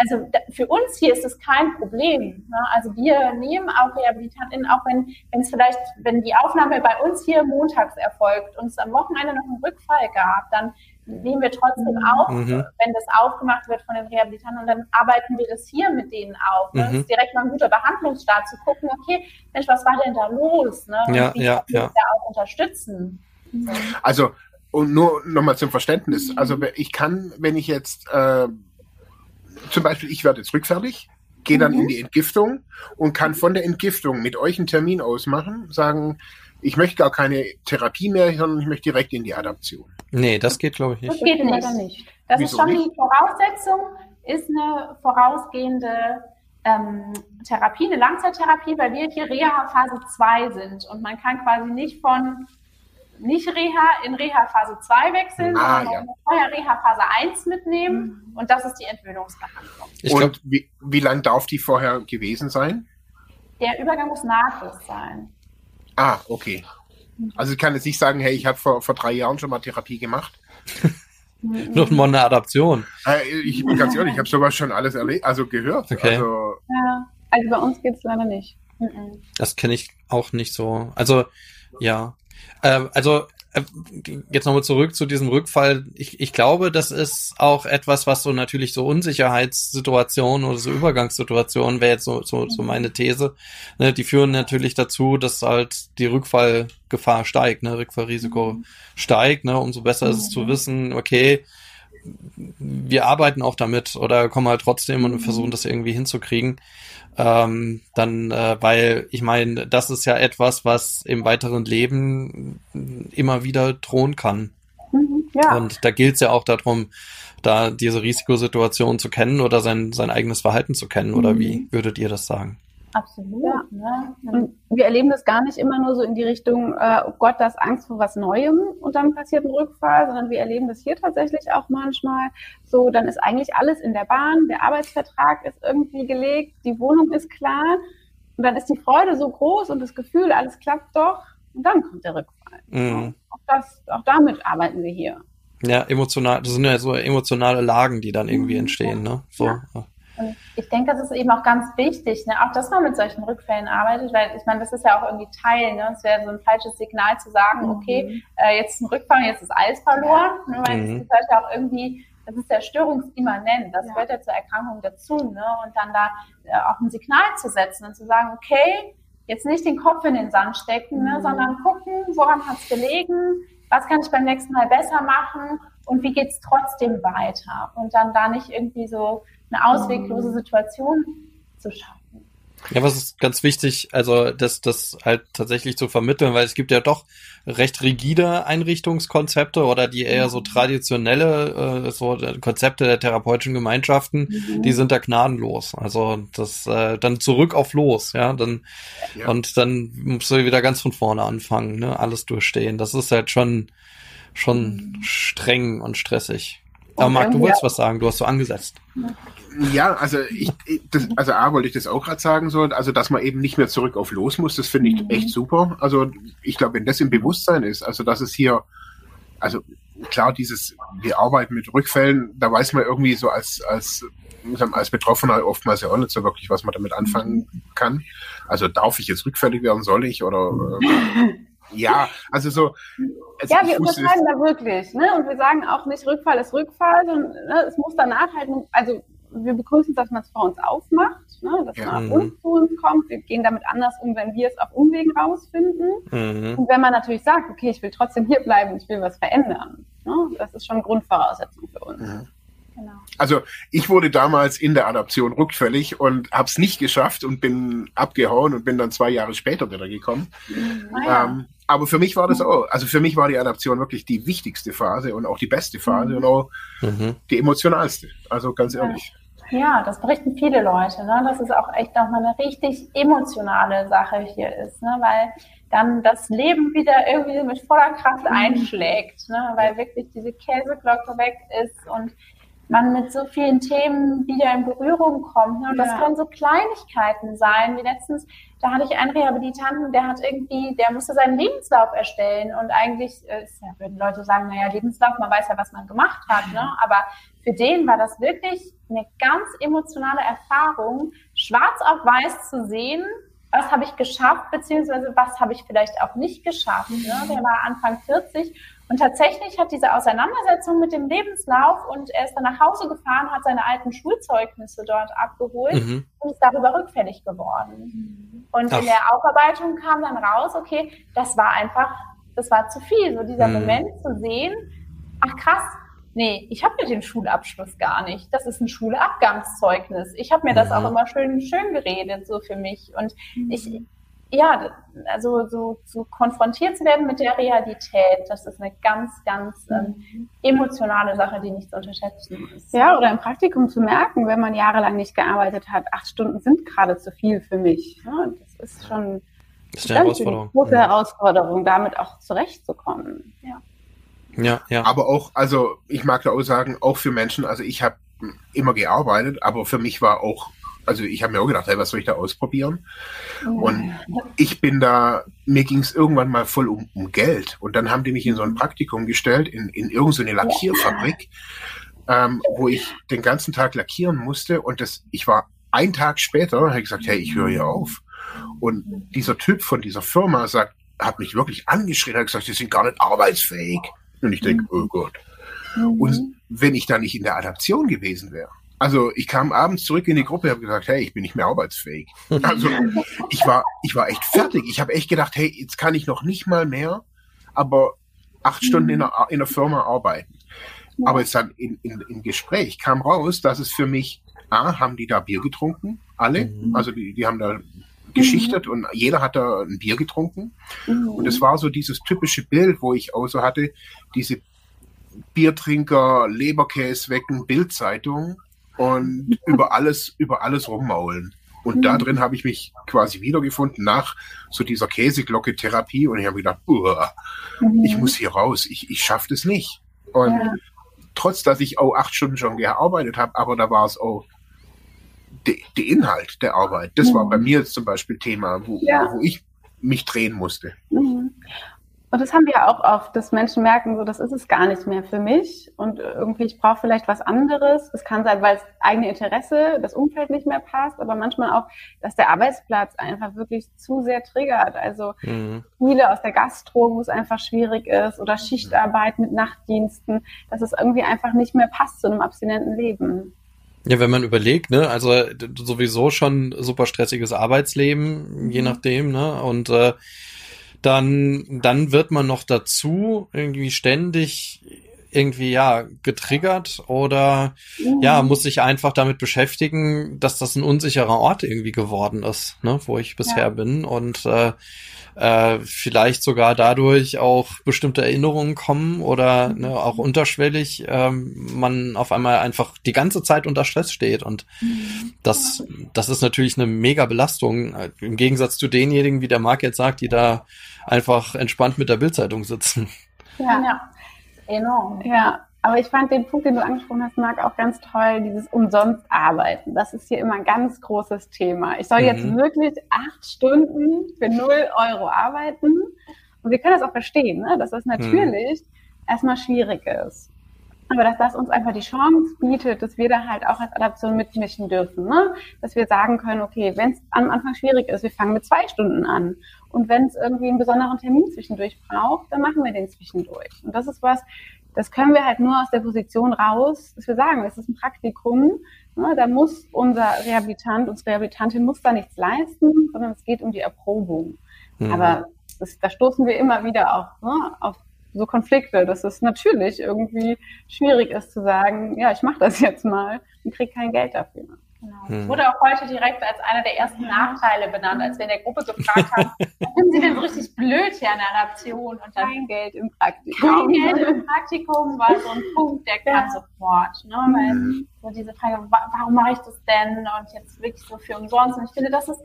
also für uns hier ist es kein Problem. Ne? Also wir nehmen auch RehabilitantInnen, auch wenn wenn es vielleicht, wenn die Aufnahme bei uns hier montags erfolgt und es am Wochenende noch einen Rückfall gab, dann nehmen wir trotzdem auf, mhm. wenn das aufgemacht wird von den Rehabilitanten und dann arbeiten wir das hier mit denen auf. Ne? Mhm. Das ist direkt mal ein guter Behandlungsstart zu gucken, okay, Mensch, was war denn da los? Ne? Und ja, wie ja, ja. da auch unterstützen? Mhm. Also, und nur nochmal zum Verständnis. Also ich kann, wenn ich jetzt äh, zum Beispiel, ich werde jetzt rückfällig, gehe dann mhm. in die Entgiftung und kann von der Entgiftung mit euch einen Termin ausmachen, sagen, ich möchte gar keine Therapie mehr, sondern ich möchte direkt in die Adaption. Nee, das geht, glaube ich, nicht. Das geht nicht. nicht. Das Wieso ist schon nicht? die Voraussetzung, ist eine vorausgehende ähm, Therapie, eine Langzeittherapie, weil wir hier Reha-Phase 2 sind und man kann quasi nicht von nicht Reha in Reha-Phase 2 wechseln, ah, sondern ja. vorher Reha-Phase 1 mitnehmen mhm. und das ist die Entwöhnungsbehandlung. Ich und wie, wie lang darf die vorher gewesen sein? Der Übergang muss nahtlos sein. Ah, okay. Also ich kann jetzt nicht sagen, hey, ich habe vor, vor drei Jahren schon mal Therapie gemacht. <laughs> Noch mal eine Adaption. Äh, ich bin ganz ehrlich, ich habe sowas schon alles erlebt, also gehört. Okay. Also, ja, also bei uns geht es leider nicht. Das kenne ich auch nicht so. Also ja, äh, also jetzt nochmal zurück zu diesem Rückfall. Ich, ich glaube, das ist auch etwas, was so natürlich so Unsicherheitssituationen oder so Übergangssituationen wäre jetzt so, so, so meine These. Ne, die führen natürlich dazu, dass halt die Rückfallgefahr steigt, ne, Rückfallrisiko mhm. steigt. Ne, umso besser ist es zu wissen, okay, wir arbeiten auch damit oder kommen halt trotzdem und versuchen das irgendwie hinzukriegen ähm, dann, äh, weil ich meine, das ist ja etwas, was im weiteren Leben immer wieder drohen kann. Mhm, ja. Und da gilt es ja auch darum, da diese Risikosituation zu kennen oder sein, sein eigenes Verhalten zu kennen. Oder wie mhm. würdet ihr das sagen? Absolut. Ja. Ne? Und wir erleben das gar nicht immer nur so in die Richtung, äh, oh Gott, das Angst vor was Neuem und dann passiert ein Rückfall, sondern wir erleben das hier tatsächlich auch manchmal. So, dann ist eigentlich alles in der Bahn, der Arbeitsvertrag ist irgendwie gelegt, die Wohnung ist klar und dann ist die Freude so groß und das Gefühl, alles klappt doch und dann kommt der Rückfall. Mhm. Auch, das, auch damit arbeiten wir hier. Ja, emotional, das sind ja so emotionale Lagen, die dann irgendwie mhm. entstehen, ne? So. Ja. Und ich denke, das ist eben auch ganz wichtig, ne? auch dass man mit solchen Rückfällen arbeitet, weil ich meine, das ist ja auch irgendwie Teil. Ne? Es wäre so ein falsches Signal zu sagen, mhm. okay, äh, jetzt ist ein Rückfall, jetzt ist alles verloren. Ne? Weil mhm. das ist ja auch irgendwie, das ist ja störungsimmanent, das ja. gehört ja zur Erkrankung dazu. Ne? Und dann da äh, auch ein Signal zu setzen und zu sagen, okay, jetzt nicht den Kopf in den Sand stecken, ne? mhm. sondern gucken, woran hat es gelegen, was kann ich beim nächsten Mal besser machen und wie geht es trotzdem weiter. Und dann da nicht irgendwie so eine ausweglose Situation zu schaffen. Ja, was ist ganz wichtig, also das, das halt tatsächlich zu vermitteln, weil es gibt ja doch recht rigide Einrichtungskonzepte oder die eher so mhm. traditionelle äh, so Konzepte der therapeutischen Gemeinschaften, mhm. die sind da gnadenlos. Also das äh, dann zurück auf los, ja, dann ja. und dann musst du wieder ganz von vorne anfangen, ne, alles durchstehen. Das ist halt schon schon mhm. streng und stressig. Aber Marc, du wolltest was sagen, du hast so angesetzt. Ja, also ich, das, also A wollte ich das auch gerade sagen so, also dass man eben nicht mehr zurück auf los muss, das finde ich mhm. echt super. Also ich glaube, wenn das im Bewusstsein ist, also dass es hier, also klar, dieses, wir arbeiten mit Rückfällen, da weiß man irgendwie so als, als, als Betroffener oftmals ja auch nicht so wirklich, was man damit anfangen kann. Also darf ich jetzt rückfällig werden, soll ich oder äh, <laughs> ja, also so. Also ja, wir unterscheiden da wirklich, ne? Und wir sagen auch nicht Rückfall ist Rückfall, sondern ne, es muss danach halt, also wir begrüßen, dass man es vor uns aufmacht, ne? dass ja. man auf uns mhm. zu uns kommt. Wir gehen damit anders um, wenn wir es auf Umwegen rausfinden. Mhm. Und wenn man natürlich sagt, okay, ich will trotzdem hier bleiben, ich will was verändern. Ne? Das ist schon Grundvoraussetzung für uns. Mhm. Genau. Also ich wurde damals in der Adaption rückfällig und habe es nicht geschafft und bin abgehauen und bin dann zwei Jahre später wieder gekommen. Mhm. Ah, ähm, aber für mich war das auch, also für mich war die Adaption wirklich die wichtigste Phase und auch die beste Phase mhm. und auch mhm. die emotionalste. Also ganz ehrlich. Ja, das berichten viele Leute, ne? dass es auch echt nochmal eine richtig emotionale Sache hier ist, ne? weil dann das Leben wieder irgendwie mit voller Kraft mhm. einschlägt, ne? weil wirklich diese Käseglocke weg ist und man mit so vielen Themen wieder in Berührung kommt. Ne? Und ja. das können so Kleinigkeiten sein, wie letztens, da hatte ich einen Rehabilitanten, der hat irgendwie, der musste seinen Lebenslauf erstellen und eigentlich ist, ja, würden Leute sagen, naja, Lebenslauf, man weiß ja, was man gemacht hat, ne? aber für den war das wirklich eine ganz emotionale Erfahrung, schwarz auf weiß zu sehen, was habe ich geschafft, beziehungsweise was habe ich vielleicht auch nicht geschafft. Ne? Der war Anfang 40 und tatsächlich hat diese Auseinandersetzung mit dem Lebenslauf und er ist dann nach Hause gefahren, hat seine alten Schulzeugnisse dort abgeholt mhm. und ist darüber rückfällig geworden. Und Ach. in der Aufarbeitung kam dann raus, okay, das war einfach, das war zu viel. So dieser mhm. Moment zu sehen, ach krass, nee, ich habe ja den Schulabschluss gar nicht. Das ist ein Schulabgangszeugnis. Ich habe mir das auch mhm. immer schön, schön geredet, so für mich. Und mhm. ich, ja, also so, so konfrontiert zu werden mit der Realität, das ist eine ganz, ganz ähm, mhm. emotionale Sache, die nicht zu unterschätzen ist. Ja, oder im Praktikum zu merken, wenn man jahrelang nicht gearbeitet hat, acht Stunden sind gerade zu viel für mich. Ja, das ist schon das ist eine Herausforderung. große Herausforderung, damit auch zurechtzukommen. Ja. Ja, ja. Aber auch, also ich mag da auch sagen, auch für Menschen, also ich habe immer gearbeitet, aber für mich war auch, also ich habe mir auch gedacht, hey, was soll ich da ausprobieren? Und ich bin da, mir ging es irgendwann mal voll um, um, Geld. Und dann haben die mich in so ein Praktikum gestellt, in, in irgendeine Lackierfabrik, ähm, wo ich den ganzen Tag lackieren musste. Und das, ich war ein Tag später, habe ich gesagt, hey, ich höre hier auf. Und dieser Typ von dieser Firma sagt, hat mich wirklich angeschrien, hat gesagt, sie sind gar nicht arbeitsfähig. Und ich denke, oh Gott. Mhm. Und wenn ich da nicht in der Adaption gewesen wäre, also ich kam abends zurück in die Gruppe, habe gesagt, hey, ich bin nicht mehr arbeitsfähig. Also <laughs> ich war, ich war echt fertig. Ich habe echt gedacht, hey, jetzt kann ich noch nicht mal mehr, aber acht Stunden in einer, in einer Firma arbeiten. Aber jetzt dann in, in, im Gespräch kam raus, dass es für mich, A, haben die da Bier getrunken, alle. Mhm. Also die, die haben da geschichtet mhm. und jeder hat da ein Bier getrunken. Mhm. Und es war so dieses typische Bild, wo ich auch so hatte, diese Biertrinker, Leberkäse wecken, Bildzeitung und <laughs> über alles, über alles rummaulen. Und mhm. da drin habe ich mich quasi wiedergefunden nach so dieser Käseglocke-Therapie und ich habe gedacht, mhm. ich muss hier raus, ich, ich schaffe das nicht. Und ja. trotz, dass ich auch acht Stunden schon gearbeitet habe, aber da war es auch der Inhalt der Arbeit. Das mhm. war bei mir jetzt zum Beispiel Thema, wo, ja. wo ich mich drehen musste. Mhm. Und das haben wir ja auch oft, dass Menschen merken, so, das ist es gar nicht mehr für mich und irgendwie, ich brauche vielleicht was anderes. Es kann sein, weil das eigene Interesse, das Umfeld nicht mehr passt, aber manchmal auch, dass der Arbeitsplatz einfach wirklich zu sehr triggert. Also mhm. viele aus der Gastro, wo es einfach schwierig ist oder Schichtarbeit mit Nachtdiensten, dass es irgendwie einfach nicht mehr passt zu einem abstinenten Leben. Ja, wenn man überlegt, ne, also sowieso schon super stressiges Arbeitsleben, mhm. je nachdem, ne, und äh, dann, dann wird man noch dazu irgendwie ständig irgendwie ja getriggert oder mhm. ja muss sich einfach damit beschäftigen, dass das ein unsicherer Ort irgendwie geworden ist, ne, wo ich bisher ja. bin und äh, äh, vielleicht sogar dadurch auch bestimmte Erinnerungen kommen oder ne, auch unterschwellig ähm, man auf einmal einfach die ganze Zeit unter Stress steht und das das ist natürlich eine mega Belastung äh, im Gegensatz zu denjenigen, wie der Marc jetzt sagt, die da einfach entspannt mit der Bildzeitung sitzen. Ja, ja. enorm. Ja, aber ich fand den Punkt, den du angesprochen hast, Marc, auch ganz toll, dieses umsonst arbeiten. Das ist hier immer ein ganz großes Thema. Ich soll mhm. jetzt wirklich acht Stunden für null Euro arbeiten. Und wir können das auch verstehen, ne? dass das natürlich mhm. erstmal schwierig ist. Aber dass das uns einfach die Chance bietet, dass wir da halt auch als Adaption mitmischen dürfen. Ne? Dass wir sagen können, okay, wenn es am Anfang schwierig ist, wir fangen mit zwei Stunden an. Und wenn es irgendwie einen besonderen Termin zwischendurch braucht, dann machen wir den zwischendurch. Und das ist was, das können wir halt nur aus der Position raus, dass wir sagen, es ist ein Praktikum. Ne? Da muss unser Rehabilitant, unsere Rehabilitantin muss da nichts leisten, sondern es geht um die Erprobung. Mhm. Aber das, da stoßen wir immer wieder auch ne, auf so Konflikte, dass es natürlich irgendwie schwierig ist zu sagen, ja, ich mache das jetzt mal und kriege kein Geld dafür. Genau. Hm. Wurde auch heute direkt als einer der ersten Nachteile benannt, als wir in der Gruppe gefragt haben, <laughs> finden Sie denn so richtig blöd hier an der Adaption? Und dann kein Geld im Praktikum. Kein Geld im Praktikum war so ein Punkt, der kam ja. sofort. Ne? Weil mhm. so diese Frage, warum mache ich das denn? Und jetzt wirklich so für umsonst. Und ich finde, das ist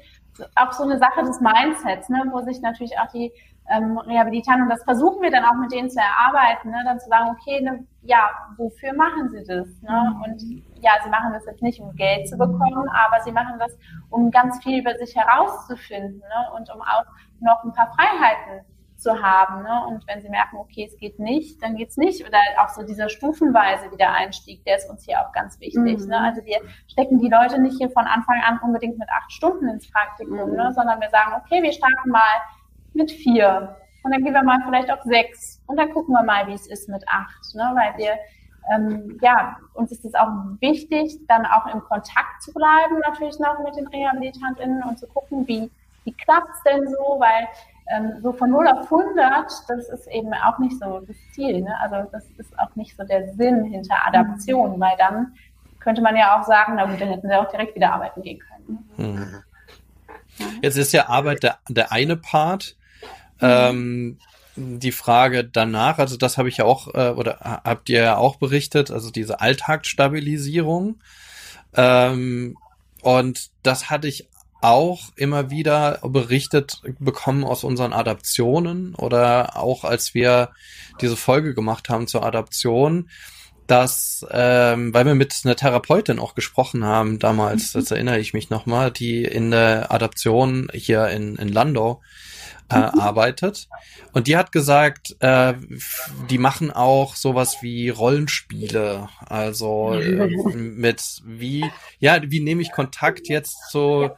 auch so eine Sache des Mindsets, ne? wo sich natürlich auch die ähm, Rehabilitanten, und das versuchen wir dann auch mit denen zu erarbeiten, ne? dann zu sagen, okay, ne, ja, wofür machen sie das? Ne? Mhm. Und ja, sie machen das jetzt nicht, um Geld zu bekommen, aber sie machen das, um ganz viel über sich herauszufinden ne? und um auch noch ein paar Freiheiten zu haben. Ne? Und wenn sie merken, okay, es geht nicht, dann geht's nicht. Oder auch so dieser stufenweise Wiedereinstieg, der ist uns hier auch ganz wichtig. Mhm. Ne? Also wir stecken die Leute nicht hier von Anfang an unbedingt mit acht Stunden ins Praktikum, mhm. ne? sondern wir sagen, okay, wir starten mal mit vier. Und dann gehen wir mal vielleicht auf sechs. Und dann gucken wir mal, wie es ist mit acht. Ne? Weil wir, ähm, ja, uns ist es auch wichtig, dann auch im Kontakt zu bleiben, natürlich noch mit den RehabilitantInnen und zu gucken, wie, wie klappt es denn so, weil ähm, so von 0 auf 100, das ist eben auch nicht so das Ziel. Ne? Also das ist auch nicht so der Sinn hinter Adaption, mhm. weil dann könnte man ja auch sagen, na gut, dann hätten sie auch direkt wieder arbeiten gehen können. Mhm. Jetzt ist ja Arbeit der, der eine Part. Ähm, die Frage danach, also das habe ich ja auch, äh, oder habt ihr ja auch berichtet, also diese Alltagsstabilisierung. Ähm, und das hatte ich auch immer wieder berichtet bekommen aus unseren Adaptionen oder auch als wir diese Folge gemacht haben zur Adaption, dass, ähm, weil wir mit einer Therapeutin auch gesprochen haben damals, mhm. das erinnere ich mich nochmal, die in der Adaption hier in, in Landau äh, mhm. arbeitet. Und die hat gesagt, äh, die machen auch sowas wie Rollenspiele. Also äh, mit wie, ja, wie nehme ich Kontakt jetzt zu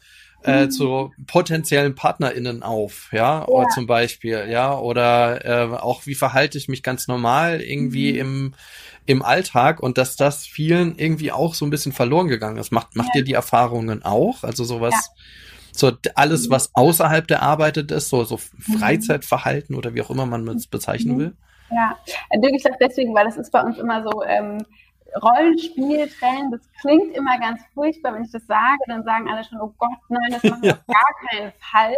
äh, mhm. zu potenziellen PartnerInnen auf, ja, ja. Oder zum Beispiel, ja, oder äh, auch wie verhalte ich mich ganz normal irgendwie mhm. im im Alltag und dass das vielen irgendwie auch so ein bisschen verloren gegangen ist. Macht macht ihr die Erfahrungen auch? Also sowas, ja. so alles, mhm. was außerhalb der Arbeit ist, so so mhm. Freizeitverhalten oder wie auch immer man es bezeichnen will? Ja, Dirk, ich sage deswegen, weil das ist bei uns immer so, ähm, Rollenspieltraining, das klingt immer ganz furchtbar, wenn ich das sage, dann sagen alle schon, oh Gott, nein, das machen wir <laughs> ja. auf gar keinen Fall.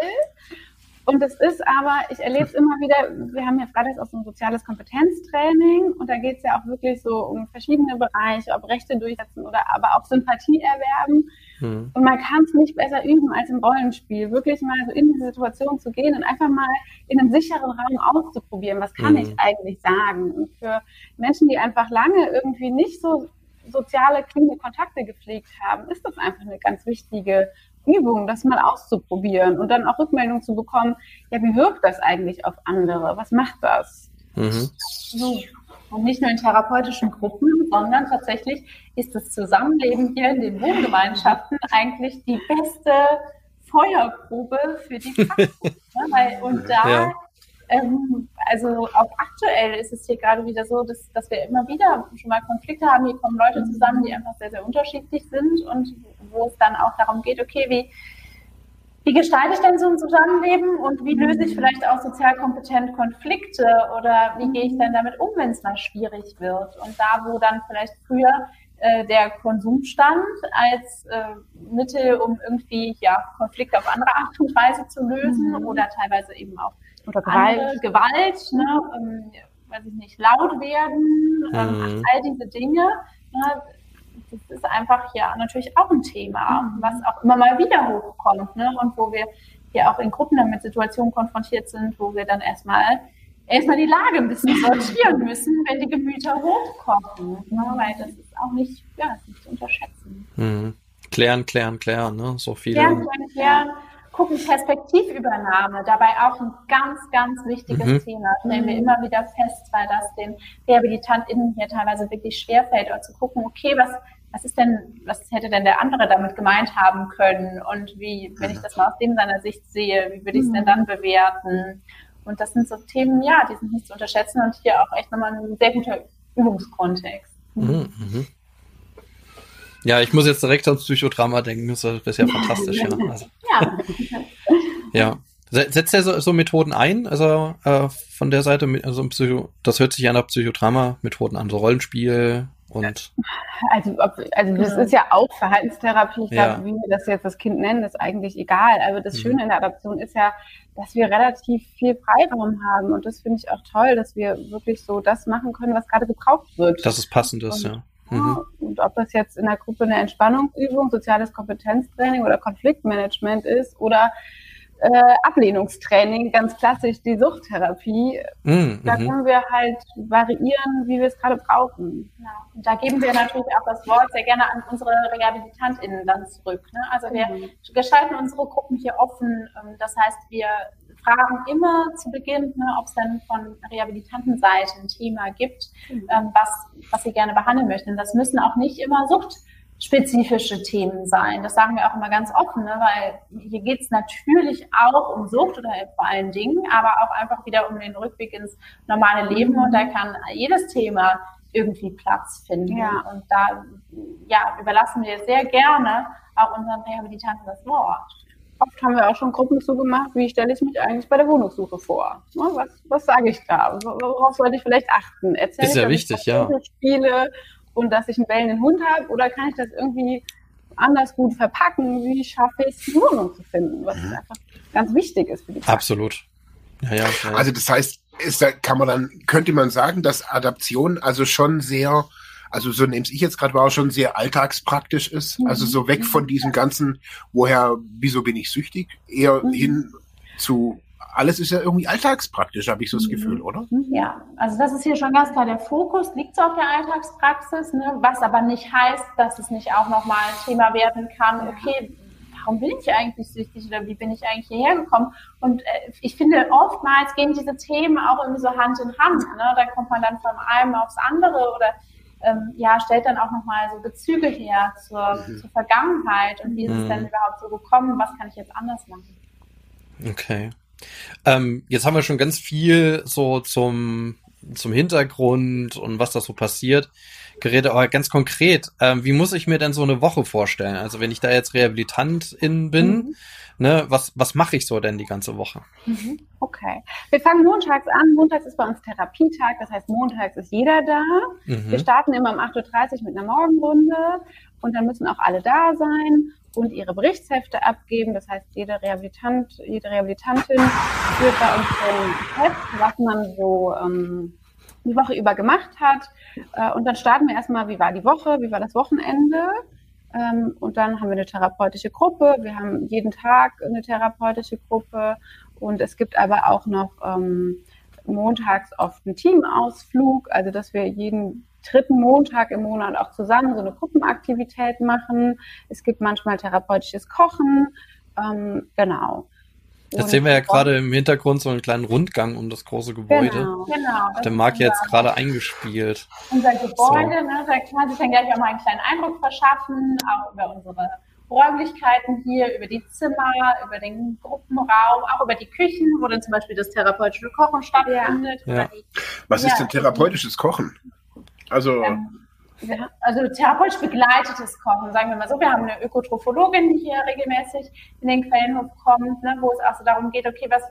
Und es ist aber, ich erlebe es immer wieder, wir haben jetzt gerade auch so ein soziales Kompetenztraining und da geht es ja auch wirklich so um verschiedene Bereiche, ob Rechte durchsetzen oder aber auch Sympathie erwerben. Mhm. Und man kann es nicht besser üben als im Rollenspiel, wirklich mal so in die Situation zu gehen und einfach mal in einem sicheren Raum auszuprobieren, was kann mhm. ich eigentlich sagen. Und für Menschen, die einfach lange irgendwie nicht so soziale, cleane Kontakte gepflegt haben, ist das einfach eine ganz wichtige Übung, das mal auszuprobieren und dann auch Rückmeldung zu bekommen, ja, wie wirkt das eigentlich auf andere? Was macht das? Mhm. So. Und nicht nur in therapeutischen Gruppen, sondern tatsächlich ist das Zusammenleben hier in den Wohngemeinschaften eigentlich die beste Feuerprobe für die <laughs> Praxis. ne? und da ja. Ähm, also auch aktuell ist es hier gerade wieder so, dass, dass wir immer wieder schon mal Konflikte haben. Hier kommen Leute zusammen, die einfach sehr, sehr unterschiedlich sind und wo es dann auch darum geht, okay, wie, wie gestalte ich denn so ein Zusammenleben und wie löse ich vielleicht auch sozial kompetent Konflikte oder wie gehe ich denn damit um, wenn es mal schwierig wird? Und da, wo dann vielleicht früher äh, der Konsum stand als äh, Mittel, um irgendwie ja, Konflikte auf andere Art und Weise zu lösen mhm. oder teilweise eben auch oder Gewalt, Gewalt ne, ähm, weiß ich nicht, laut werden, ähm, mhm. all diese Dinge. Ne, das ist einfach ja natürlich auch ein Thema, mhm. was auch immer mal wieder hochkommt ne, und wo wir hier auch in Gruppen dann mit Situationen konfrontiert sind, wo wir dann erstmal erstmal die Lage ein bisschen <laughs> sortieren müssen, wenn die Gemüter hochkommen. Ne, weil das ist auch nicht, ja, nicht zu unterschätzen. Mhm. Klären, klären, klären, ne? So viele. Klären, klären, klären gucken, Perspektivübernahme, dabei auch ein ganz, ganz wichtiges mhm. Thema. Stellen wir immer wieder fest, weil das den RehabilitantInnen hier teilweise wirklich schwerfällt, oder zu gucken, okay, was, was ist denn, was hätte denn der andere damit gemeint haben können? Und wie, wenn ich das mal aus dem seiner Sicht sehe, wie würde ich es denn mhm. dann bewerten? Und das sind so Themen, ja, die sind nicht zu unterschätzen und hier auch echt nochmal ein sehr guter Übungskontext. Mhm. Mhm. Ja, ich muss jetzt direkt ans Psychodrama denken. Das ist ja fantastisch. ja. Also. ja. ja. Setzt er so, so, Methoden ein? Also äh, von der Seite, also Psycho, das hört sich ja nach Psychodrama-Methoden an, so Rollenspiel, Und also, ob, also das ist ja auch Verhaltenstherapie. Ich ja. glaube, wie wir das jetzt das Kind nennen, ist eigentlich egal. Aber das mhm. Schöne in der Adoption ist ja, dass wir relativ viel Freiraum haben. Und das finde ich auch toll, dass wir wirklich so das machen können, was gerade gebraucht wird. Dass es passend ist, und, ja. Mhm. Und ob das jetzt in der Gruppe eine Entspannungsübung, soziales Kompetenztraining oder Konfliktmanagement ist oder äh, Ablehnungstraining, ganz klassisch die Suchttherapie. Mm, da mhm. können wir halt variieren, wie wir es gerade brauchen. Genau. Und da geben wir natürlich auch das Wort sehr gerne an unsere RehabilitantInnen dann zurück. Ne? Also wir mhm. gestalten unsere Gruppen hier offen. Ähm, das heißt, wir fragen immer zu Beginn, ne, ob es dann von Rehabilitantenseite ein Thema gibt, mhm. ähm, was, was sie gerne behandeln möchten. Das müssen auch nicht immer Sucht spezifische Themen sein. Das sagen wir auch immer ganz offen, ne? weil hier geht es natürlich auch um Sucht oder vor allen Dingen, aber auch einfach wieder um den Rückweg ins normale Leben und da kann jedes Thema irgendwie Platz finden. Ja. Und da ja, überlassen wir sehr gerne auch unseren Rehabilitanten das Wort. Oft haben wir auch schon Gruppen zugemacht, wie stelle ich mich eigentlich bei der Wohnungssuche vor? Ne, was, was sage ich da? Worauf sollte ich vielleicht achten? Erzähl ist ja wichtig, ja. Spiele und dass ich einen bellenden Hund habe? Oder kann ich das irgendwie anders gut verpacken? Wie schaffe ich es, eine Wohnung zu finden? Was mhm. einfach ganz wichtig ist für die Praxis. Absolut. Ja, ja, ja. Also das heißt, ist, kann man dann, könnte man sagen, dass Adaption also schon sehr, also so nehme ich jetzt gerade wahr, schon sehr alltagspraktisch ist. Mhm. Also so weg von diesem ganzen, woher, wieso bin ich süchtig, eher mhm. hin zu alles ist ja irgendwie alltagspraktisch, habe ich so das mhm. Gefühl, oder? Ja, also das ist hier schon ganz klar der Fokus, liegt so auf der Alltagspraxis, ne? was aber nicht heißt, dass es nicht auch nochmal ein Thema werden kann, okay, warum bin ich eigentlich süchtig oder wie bin ich eigentlich hierher gekommen? Und äh, ich finde, oftmals gehen diese Themen auch irgendwie so Hand in Hand. Ne? Da kommt man dann von einem aufs andere oder ähm, ja, stellt dann auch nochmal so Bezüge her zur, mhm. zur Vergangenheit und wie ist es denn mhm. überhaupt so gekommen, was kann ich jetzt anders machen? Okay. Ähm, jetzt haben wir schon ganz viel so zum, zum Hintergrund und was da so passiert geredet, aber ganz konkret, ähm, wie muss ich mir denn so eine Woche vorstellen? Also wenn ich da jetzt Rehabilitantin bin, mhm. ne, was, was mache ich so denn die ganze Woche? Mhm. Okay. Wir fangen montags an. Montags ist bei uns Therapietag, das heißt, montags ist jeder da. Mhm. Wir starten immer um 8.30 Uhr mit einer Morgenrunde und dann müssen auch alle da sein und ihre Berichtshefte abgeben. Das heißt, jede Rehabilitant, jede Rehabilitantin führt bei uns ein Heft, was man so ähm, die Woche über gemacht hat. Äh, und dann starten wir erstmal, wie war die Woche, wie war das Wochenende. Ähm, und dann haben wir eine therapeutische Gruppe. Wir haben jeden Tag eine therapeutische Gruppe. Und es gibt aber auch noch ähm, montags oft einen Teamausflug, also dass wir jeden dritten Montag im Monat auch zusammen so eine Gruppenaktivität machen. Es gibt manchmal therapeutisches Kochen. Ähm, genau. Jetzt sehen wir ja gerade im Hintergrund so einen kleinen Rundgang um das große Gebäude. Genau, genau. Hat der Marc jetzt gerade eingespielt. Unser Gebäude, so. ne, da kann man sich dann gleich auch mal einen kleinen Eindruck verschaffen, auch über unsere Räumlichkeiten hier, über die Zimmer, über den Gruppenraum, auch über die Küchen, wo dann zum Beispiel das therapeutische Kochen stattfindet. Ja. Die, Was ist denn therapeutisches Kochen? Also. Ähm, also therapeutisch begleitetes Kochen, sagen wir mal so. Wir haben eine Ökotrophologin, die hier regelmäßig in den Quellenhof kommt, ne, wo es auch so darum geht, okay, was,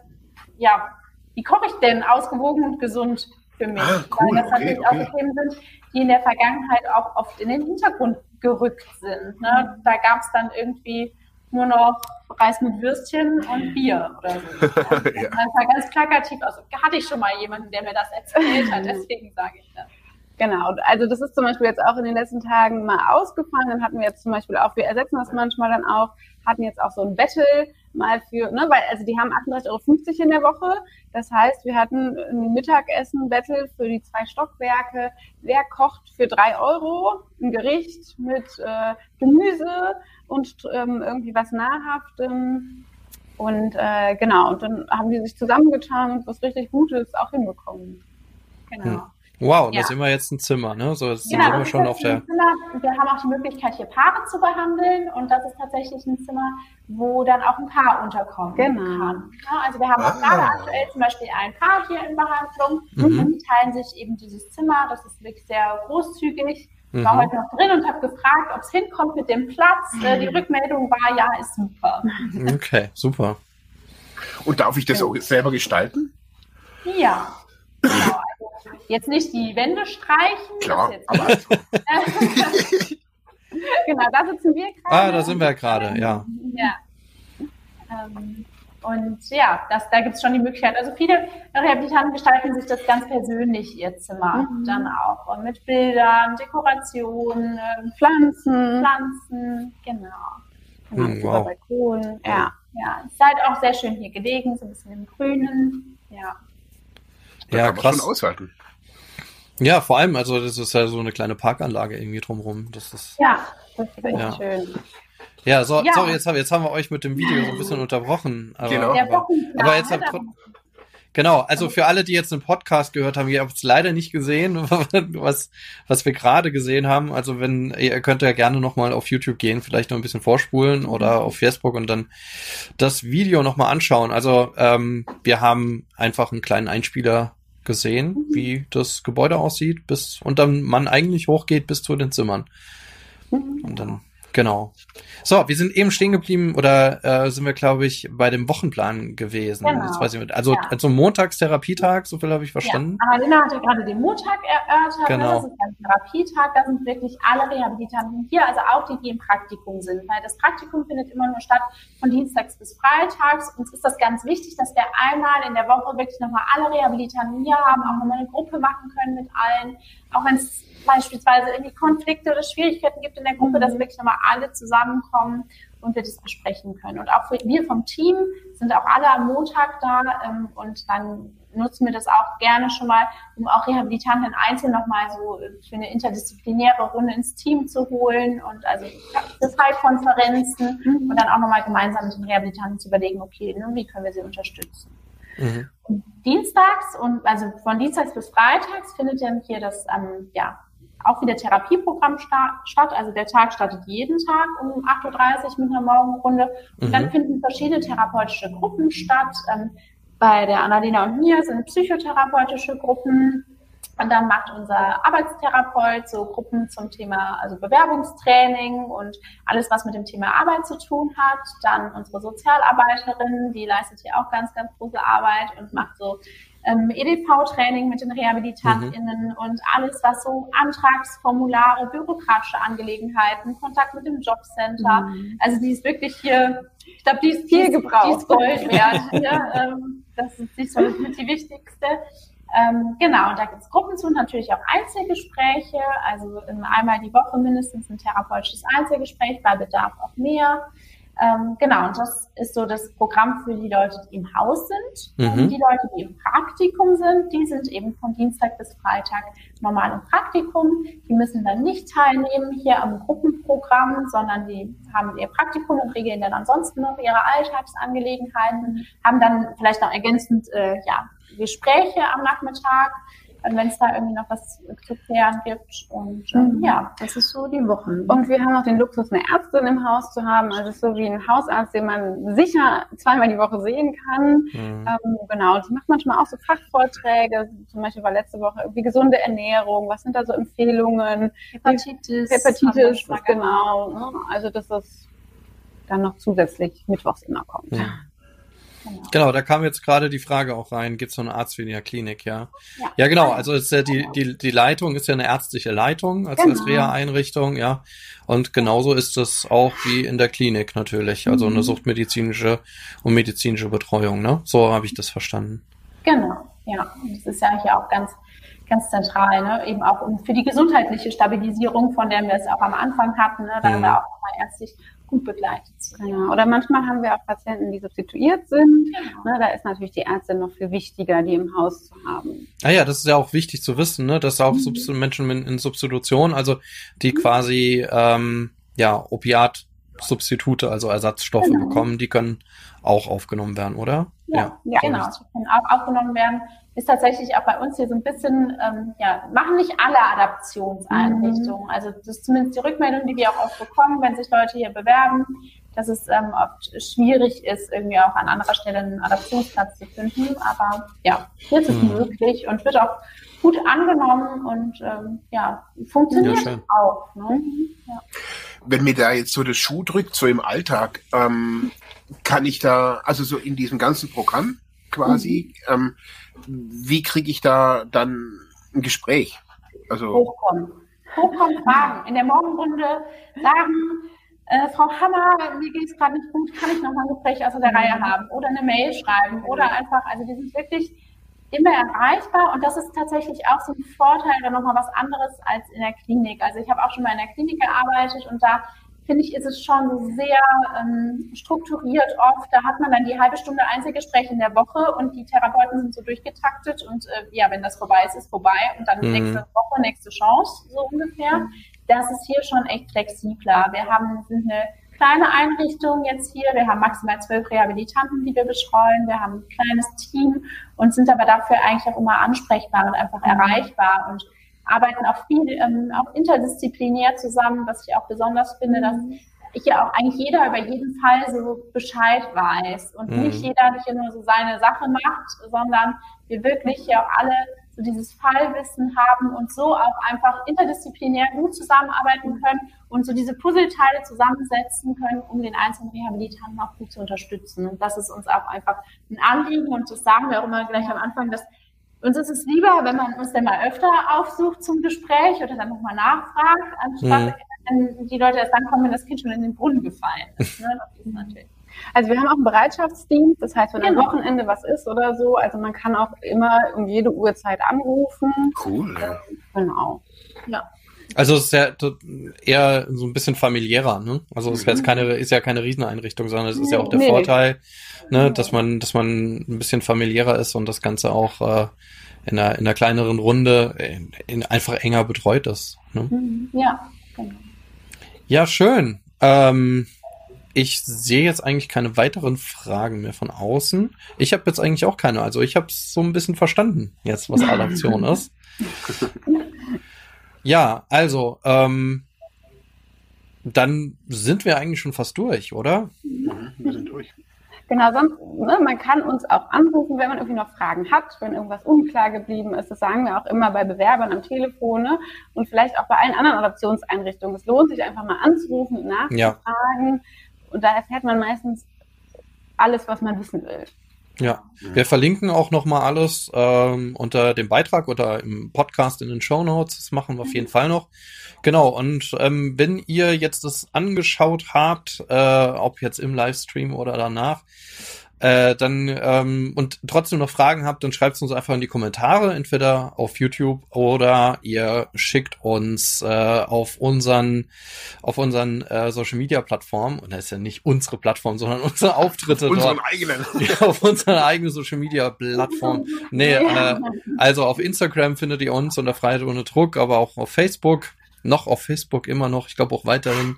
ja, wie koche ich denn ausgewogen und gesund für mich? Ah, cool, Weil das okay, natürlich okay. auch Themen sind, die in der Vergangenheit auch oft in den Hintergrund gerückt sind. Ne? Da gab es dann irgendwie nur noch Reis mit Würstchen und Bier oder so. <laughs> ja. Das war ganz plakativ. Also hatte ich schon mal jemanden, der mir das erzählt hat, <laughs> deswegen sage ich das. Genau, also das ist zum Beispiel jetzt auch in den letzten Tagen mal ausgefallen. Dann hatten wir jetzt zum Beispiel auch, wir ersetzen das manchmal dann auch, hatten jetzt auch so ein Battle mal für, ne, weil also die haben 38,50 Euro in der Woche. Das heißt, wir hatten ein Mittagessen-Battle für die zwei Stockwerke. Wer kocht für drei Euro ein Gericht mit äh, Gemüse und ähm, irgendwie was Nahrhaftem? Und äh, genau, und dann haben die sich zusammengetan und was richtig Gutes auch hinbekommen. Genau. Hm. Wow, ja. da sind wir jetzt ein Zimmer, ne? So, jetzt genau, sind wir schon auf der. Zimmer. Wir haben auch die Möglichkeit, hier Paare zu behandeln und das ist tatsächlich ein Zimmer, wo dann auch ein Paar unterkommen genau. kann. Ja, also wir haben ah. auch gerade aktuell zum Beispiel ein Paar hier in Behandlung mhm. und die teilen sich eben dieses Zimmer. Das ist wirklich sehr großzügig. Ich war mhm. heute noch drin und habe gefragt, ob es hinkommt mit dem Platz. Mhm. Die Rückmeldung war, ja, ist super. <laughs> Okay, super. Und darf ich das auch selber gestalten? Ja. <clears throat> Genau. Jetzt nicht die Wände streichen. Klar, das aber <laughs> genau, da sitzen wir gerade. Ah, da sind wir gerade, ja. Ja. Ähm, und ja, das, da gibt es schon die Möglichkeit. Also viele Rehabilitanten gestalten sich das ganz persönlich, ihr Zimmer Mhm. dann auch. Und mit Bildern, Dekorationen, ähm, Pflanzen, Pflanzen, genau. genau, Hm, über wow. Balkon. Ja. Ja, es ist halt auch sehr schön hier gelegen, so ein bisschen im Grünen. Ja. da Ja, kann man krass. schon aushalten. Ja, vor allem, also das ist ja so eine kleine Parkanlage irgendwie drumrum. Das ist. Ja, Das ist echt Ja. schön. Ja, so, Ja. sorry, jetzt haben, jetzt haben wir euch mit dem Video so ein bisschen unterbrochen. Aber, Genau. aber, aber jetzt tro- Genau, also für alle, die jetzt einen Podcast gehört haben, ihr habt es leider nicht gesehen, <laughs> was, was wir gerade gesehen haben. Also wenn, ihr könnt ja gerne nochmal auf YouTube gehen, vielleicht noch ein bisschen vorspulen oder auf Facebook und dann das Video nochmal anschauen. Also ähm, wir haben einfach einen kleinen Einspieler gesehen, wie das Gebäude aussieht, bis und dann man eigentlich hochgeht bis zu den Zimmern. Und dann, genau. So, wir sind eben stehen geblieben oder äh, sind wir, glaube ich, bei dem Wochenplan gewesen. Genau. Jetzt weiß ich nicht. Also, Ja. also Montagstherapietag, so viel habe ich verstanden. Ja, Annalena hat ja gerade den Montag erörtert. Genau. Ne? Das ist ein Therapietag. Da sind wirklich alle Rehabilitanten hier, also auch die, die im Praktikum sind. Weil das Praktikum findet immer nur statt von Dienstags bis Freitags. Uns ist das ganz wichtig, dass wir einmal in der Woche wirklich nochmal alle Rehabilitanten hier haben, auch nochmal eine Gruppe machen können mit allen. Auch wenn es beispielsweise irgendwie Konflikte oder Schwierigkeiten gibt in der Gruppe, dass wirklich nochmal alle zusammenkommen und wir das besprechen können. Und auch wir vom Team sind auch alle am Montag da ähm, und dann nutzen wir das auch gerne schon mal, um auch Rehabilitanten einzeln nochmal so äh, für eine interdisziplinäre Runde ins Team zu holen und also Detailkonferenzen und dann auch nochmal gemeinsam mit den Rehabilitanten zu überlegen, okay, wie können wir sie unterstützen. Mhm. Und dienstags und also von Dienstags bis Freitags findet dann hier das ähm, ja auch wieder Therapieprogramm sta statt. Also der Tag startet jeden Tag um 8.30 Uhr mit einer Morgenrunde. Und Mhm. dann finden verschiedene therapeutische Gruppen statt. Ähm, bei der Annalena und mir sind psychotherapeutische Gruppen. Und dann macht unser Arbeitstherapeut so Gruppen zum Thema, also Bewerbungstraining und alles, was mit dem Thema Arbeit zu tun hat. Dann unsere Sozialarbeiterin, die leistet hier auch ganz, ganz große Arbeit und macht so ähm, EDV-Training mit den RehabilitantInnen und alles, was so Antragsformulare, bürokratische Angelegenheiten, Kontakt mit dem Jobcenter. Mhm. Also die ist wirklich hier, ich glaube, die ist Viel gebraucht. Die ist Gold wert. ja, ähm, das ist ist so mit die wichtigste. Ähm, genau, und da gibt es Gruppen zu und natürlich auch Einzelgespräche, also einmal die Woche mindestens ein therapeutisches Einzelgespräch, bei Bedarf auch mehr. Ähm, genau, und das ist so das Programm für die Leute, die im Haus sind. Mhm. Die Leute, die im Praktikum sind, die sind eben von Dienstag bis Freitag normal im Praktikum. Die müssen dann nicht teilnehmen hier am Gruppenprogramm, sondern die haben ihr Praktikum und regeln dann ansonsten noch ihre Alltagsangelegenheiten, haben dann vielleicht noch ergänzend äh, ja, Gespräche am Nachmittag, äh, wenn es da irgendwie noch was zu klären gibt. Und ähm, Mhm. ja, das ist so die Wochen. Und wir haben auch den Luxus, eine Ärztin im Haus zu haben. Also es ist so wie ein Hausarzt, den man sicher zweimal die Woche sehen kann. Mhm. Ähm, genau, die macht manchmal auch so Fachvorträge. Zum Beispiel war letzte Woche irgendwie gesunde Ernährung. Was sind da so Empfehlungen? Hepatitis. Hepatitis, genau. ne? Also dass das dann noch zusätzlich mittwochs immer kommt. Ja. Genau. Genau, da kam jetzt gerade die Frage auch rein, gibt es so eine Arztweniger Klinik, ja? Ja. Ja, genau, also ist ja die, die, die Leitung ist ja eine ärztliche Leitung als, als Genau. Reha-Einrichtung, ja. Und genauso ist es auch wie in der Klinik natürlich, also Mhm. eine suchtmedizinische und medizinische Betreuung, ne? So habe ich das verstanden. Genau, ja. Und das ist ja hier auch ganz, ganz zentral, ne? eben auch für die gesundheitliche Stabilisierung, von der wir es auch am Anfang hatten, ne? da Mhm. wir auch mal ärztlich gut begleitet zu werden. Genau. Oder manchmal haben wir auch Patienten, die substituiert sind. Genau. Ne, da ist natürlich die Ärztin noch viel wichtiger, die im Haus zu haben. Ah ja, das ist ja auch wichtig zu wissen, ne? dass auch Mhm. Menschen in, Substitution, also die quasi ähm, ja Opiatsubstitute, also Ersatzstoffe Genau. bekommen, die können auch aufgenommen werden, oder? Ja, Ja. genau. Die können auch aufgenommen werden. Ist tatsächlich auch bei uns hier so ein bisschen, ähm, ja, machen nicht alle Adaptionseinrichtungen. Also das ist zumindest die Rückmeldung, die wir auch oft bekommen, wenn sich Leute hier bewerben, dass es ähm, oft schwierig ist, irgendwie auch an anderer Stelle einen Adaptionsplatz zu finden. Aber ja, hier ist es Mhm. möglich und wird auch gut angenommen und ähm, ja, funktioniert Ja, auch. Ne? Wenn mir da jetzt so der Schuh drückt, so im Alltag, ähm, kann ich da, also so in diesem ganzen Programm quasi, ähm, wie kriege ich da dann ein Gespräch. Also hochkommen. Hochkommen, fragen. In der Morgenrunde sagen, äh, Frau Hammer, mir geht es gerade nicht gut, kann ich noch mal ein Gespräch aus der Reihe haben? Oder eine Mail schreiben oder einfach, also die sind wirklich immer erreichbar und das ist tatsächlich auch so ein Vorteil oder nochmal was anderes als in der Klinik. Also ich habe auch schon mal in der Klinik gearbeitet und da finde ich, ist es schon sehr ähm, strukturiert oft. Da hat man dann die halbe Stunde Einzelgespräch in der Woche und die Therapeuten sind so durchgetaktet und äh, ja, wenn das vorbei ist, ist vorbei und dann mhm. nächste Woche, nächste Chance, so ungefähr. Das ist hier schon echt flexibler. Wir haben, sind eine kleine Einrichtung jetzt hier. Wir haben maximal zwölf Rehabilitanten, die wir betreuen. Wir haben ein kleines Team und sind aber dafür eigentlich auch immer ansprechbar und einfach erreichbar und arbeiten auch viel ähm, auch interdisziplinär zusammen, was ich auch besonders finde, dass hier auch eigentlich jeder über jeden Fall so Bescheid weiß und mhm. nicht jeder hier nur so seine Sache macht, sondern wir wirklich hier auch alle so dieses Fallwissen haben und so auch einfach interdisziplinär gut zusammenarbeiten können und so diese Puzzleteile zusammensetzen können, um den einzelnen Rehabilitanten auch gut zu unterstützen. Und das ist uns auch einfach ein Anliegen und das sagen wir auch immer gleich am Anfang, dass uns ist es lieber, wenn man uns dann mal öfter aufsucht zum Gespräch oder dann nochmal nachfragt, anstatt mhm. wenn die Leute erst dann kommen, wenn das Kind schon in den Brunnen gefallen ist. Ne? Das ist natürlich also wir haben auch einen Bereitschaftsdienst, das heißt, wenn genau. am Wochenende was ist oder so, also man kann auch immer um jede Uhrzeit anrufen. Cool. Ja. Genau. Ja. Also es ist ja eher so ein bisschen familiärer, ne? Also es ist jetzt mhm. keine, ist ja keine Rieseneinrichtung, sondern es ist ja auch der nee. Vorteil, ne, dass man, dass man ein bisschen familiärer ist und das Ganze auch äh, in einer, in einer kleineren Runde in, in einfach enger betreut ist. Ne? Mhm. Ja, genau. Ja, schön. Ähm, ich sehe jetzt eigentlich keine weiteren Fragen mehr von außen. Ich habe jetzt eigentlich auch keine. Also ich habe so ein bisschen verstanden jetzt, was Adaption <laughs> ist. <laughs> Ja, also ähm, dann sind wir eigentlich schon fast durch, oder? Mhm, wir sind durch. Genau, sonst, ne, man kann uns auch anrufen, wenn man irgendwie noch Fragen hat, wenn irgendwas unklar geblieben ist. Das sagen wir auch immer bei Bewerbern am Telefon ne? und vielleicht auch bei allen anderen Adoptionseinrichtungen. Es lohnt sich einfach mal anzurufen und nachzufragen. Ja. Und da erfährt man meistens alles, was man wissen will. Ja, wir verlinken auch nochmal alles ähm, unter dem Beitrag oder im Podcast in den Show Notes. Das machen wir auf jeden Fall noch. Genau, und ähm, wenn ihr jetzt das angeschaut habt, äh, ob jetzt im Livestream oder danach, äh, dann ähm, und trotzdem noch Fragen habt, dann schreibt es uns einfach in die Kommentare, entweder auf YouTube oder ihr schickt uns äh, auf unseren auf unseren äh, Social Media Plattformen. Und das ist ja nicht unsere Plattform, sondern <laughs> unsere Auftritte auf unseren eigenen. <laughs> Ja, auf unserer eigenen Social Media Plattform. Nee, äh, also auf Instagram findet ihr uns unter Freiheit ohne Druck, aber auch auf Facebook noch auf Facebook immer noch, ich glaube auch weiterhin.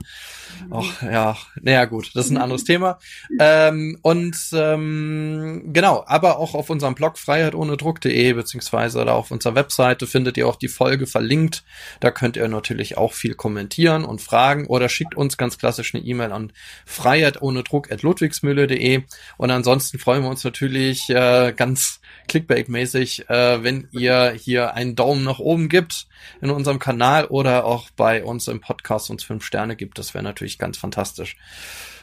Ach, ja, naja gut, das ist ein anderes Thema. Ähm, und ähm, genau, aber auch auf unserem Blog freiheitohnedruck.de beziehungsweise da auf unserer Webseite findet ihr auch die Folge verlinkt. Da könnt ihr natürlich auch viel kommentieren und fragen oder schickt uns ganz klassisch eine E-Mail an freiheitohnedruck.ludwigsmühle.de und ansonsten freuen wir uns natürlich äh, ganz Clickbait-mäßig, äh, wenn ihr hier einen Daumen nach oben gibt in unserem Kanal oder auch bei uns im Podcast uns fünf Sterne gibt. Das wäre natürlich ganz fantastisch.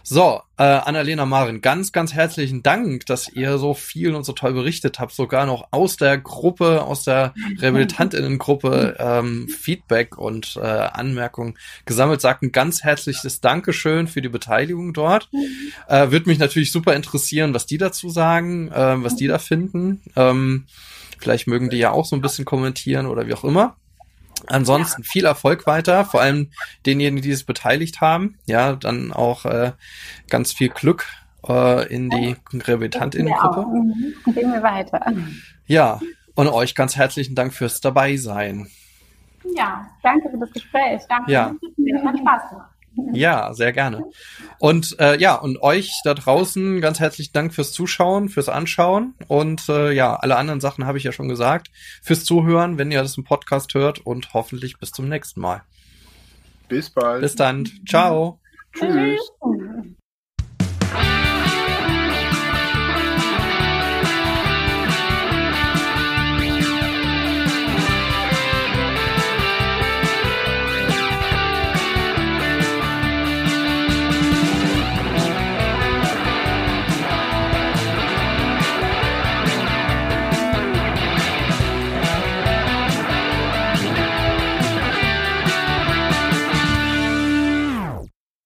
So, äh, Annalena Marin, ganz, ganz herzlichen Dank, dass ihr so viel und so toll berichtet habt, sogar noch aus der Gruppe, aus der Rehabilitantinnengruppe <laughs> ähm, Feedback und äh, Anmerkungen gesammelt. Sagt ein ganz herzliches Dankeschön für die Beteiligung dort. Äh, Würde mich natürlich super interessieren, was die dazu sagen, äh, was die da finden. Ähm, vielleicht mögen die ja auch so ein bisschen kommentieren oder wie auch immer. Ansonsten viel Erfolg weiter, vor allem denjenigen, die es beteiligt haben. Ja, dann auch äh, ganz viel Glück äh, in die Rehabilitantinnengruppe. Ja, gehen wir weiter. Ja, und euch ganz herzlichen Dank fürs Dabeisein. Ja, danke für das Gespräch. Danke. Ja. Hat Spaß gemacht. <laughs> Ja, sehr gerne. Und äh, ja, und euch da draußen ganz herzlichen Dank fürs Zuschauen, fürs Anschauen und äh, ja, alle anderen Sachen habe ich ja schon gesagt. Fürs Zuhören, wenn ihr das im Podcast hört und hoffentlich bis zum nächsten Mal. Bis bald. Bis dann. Ciao. Tschüss.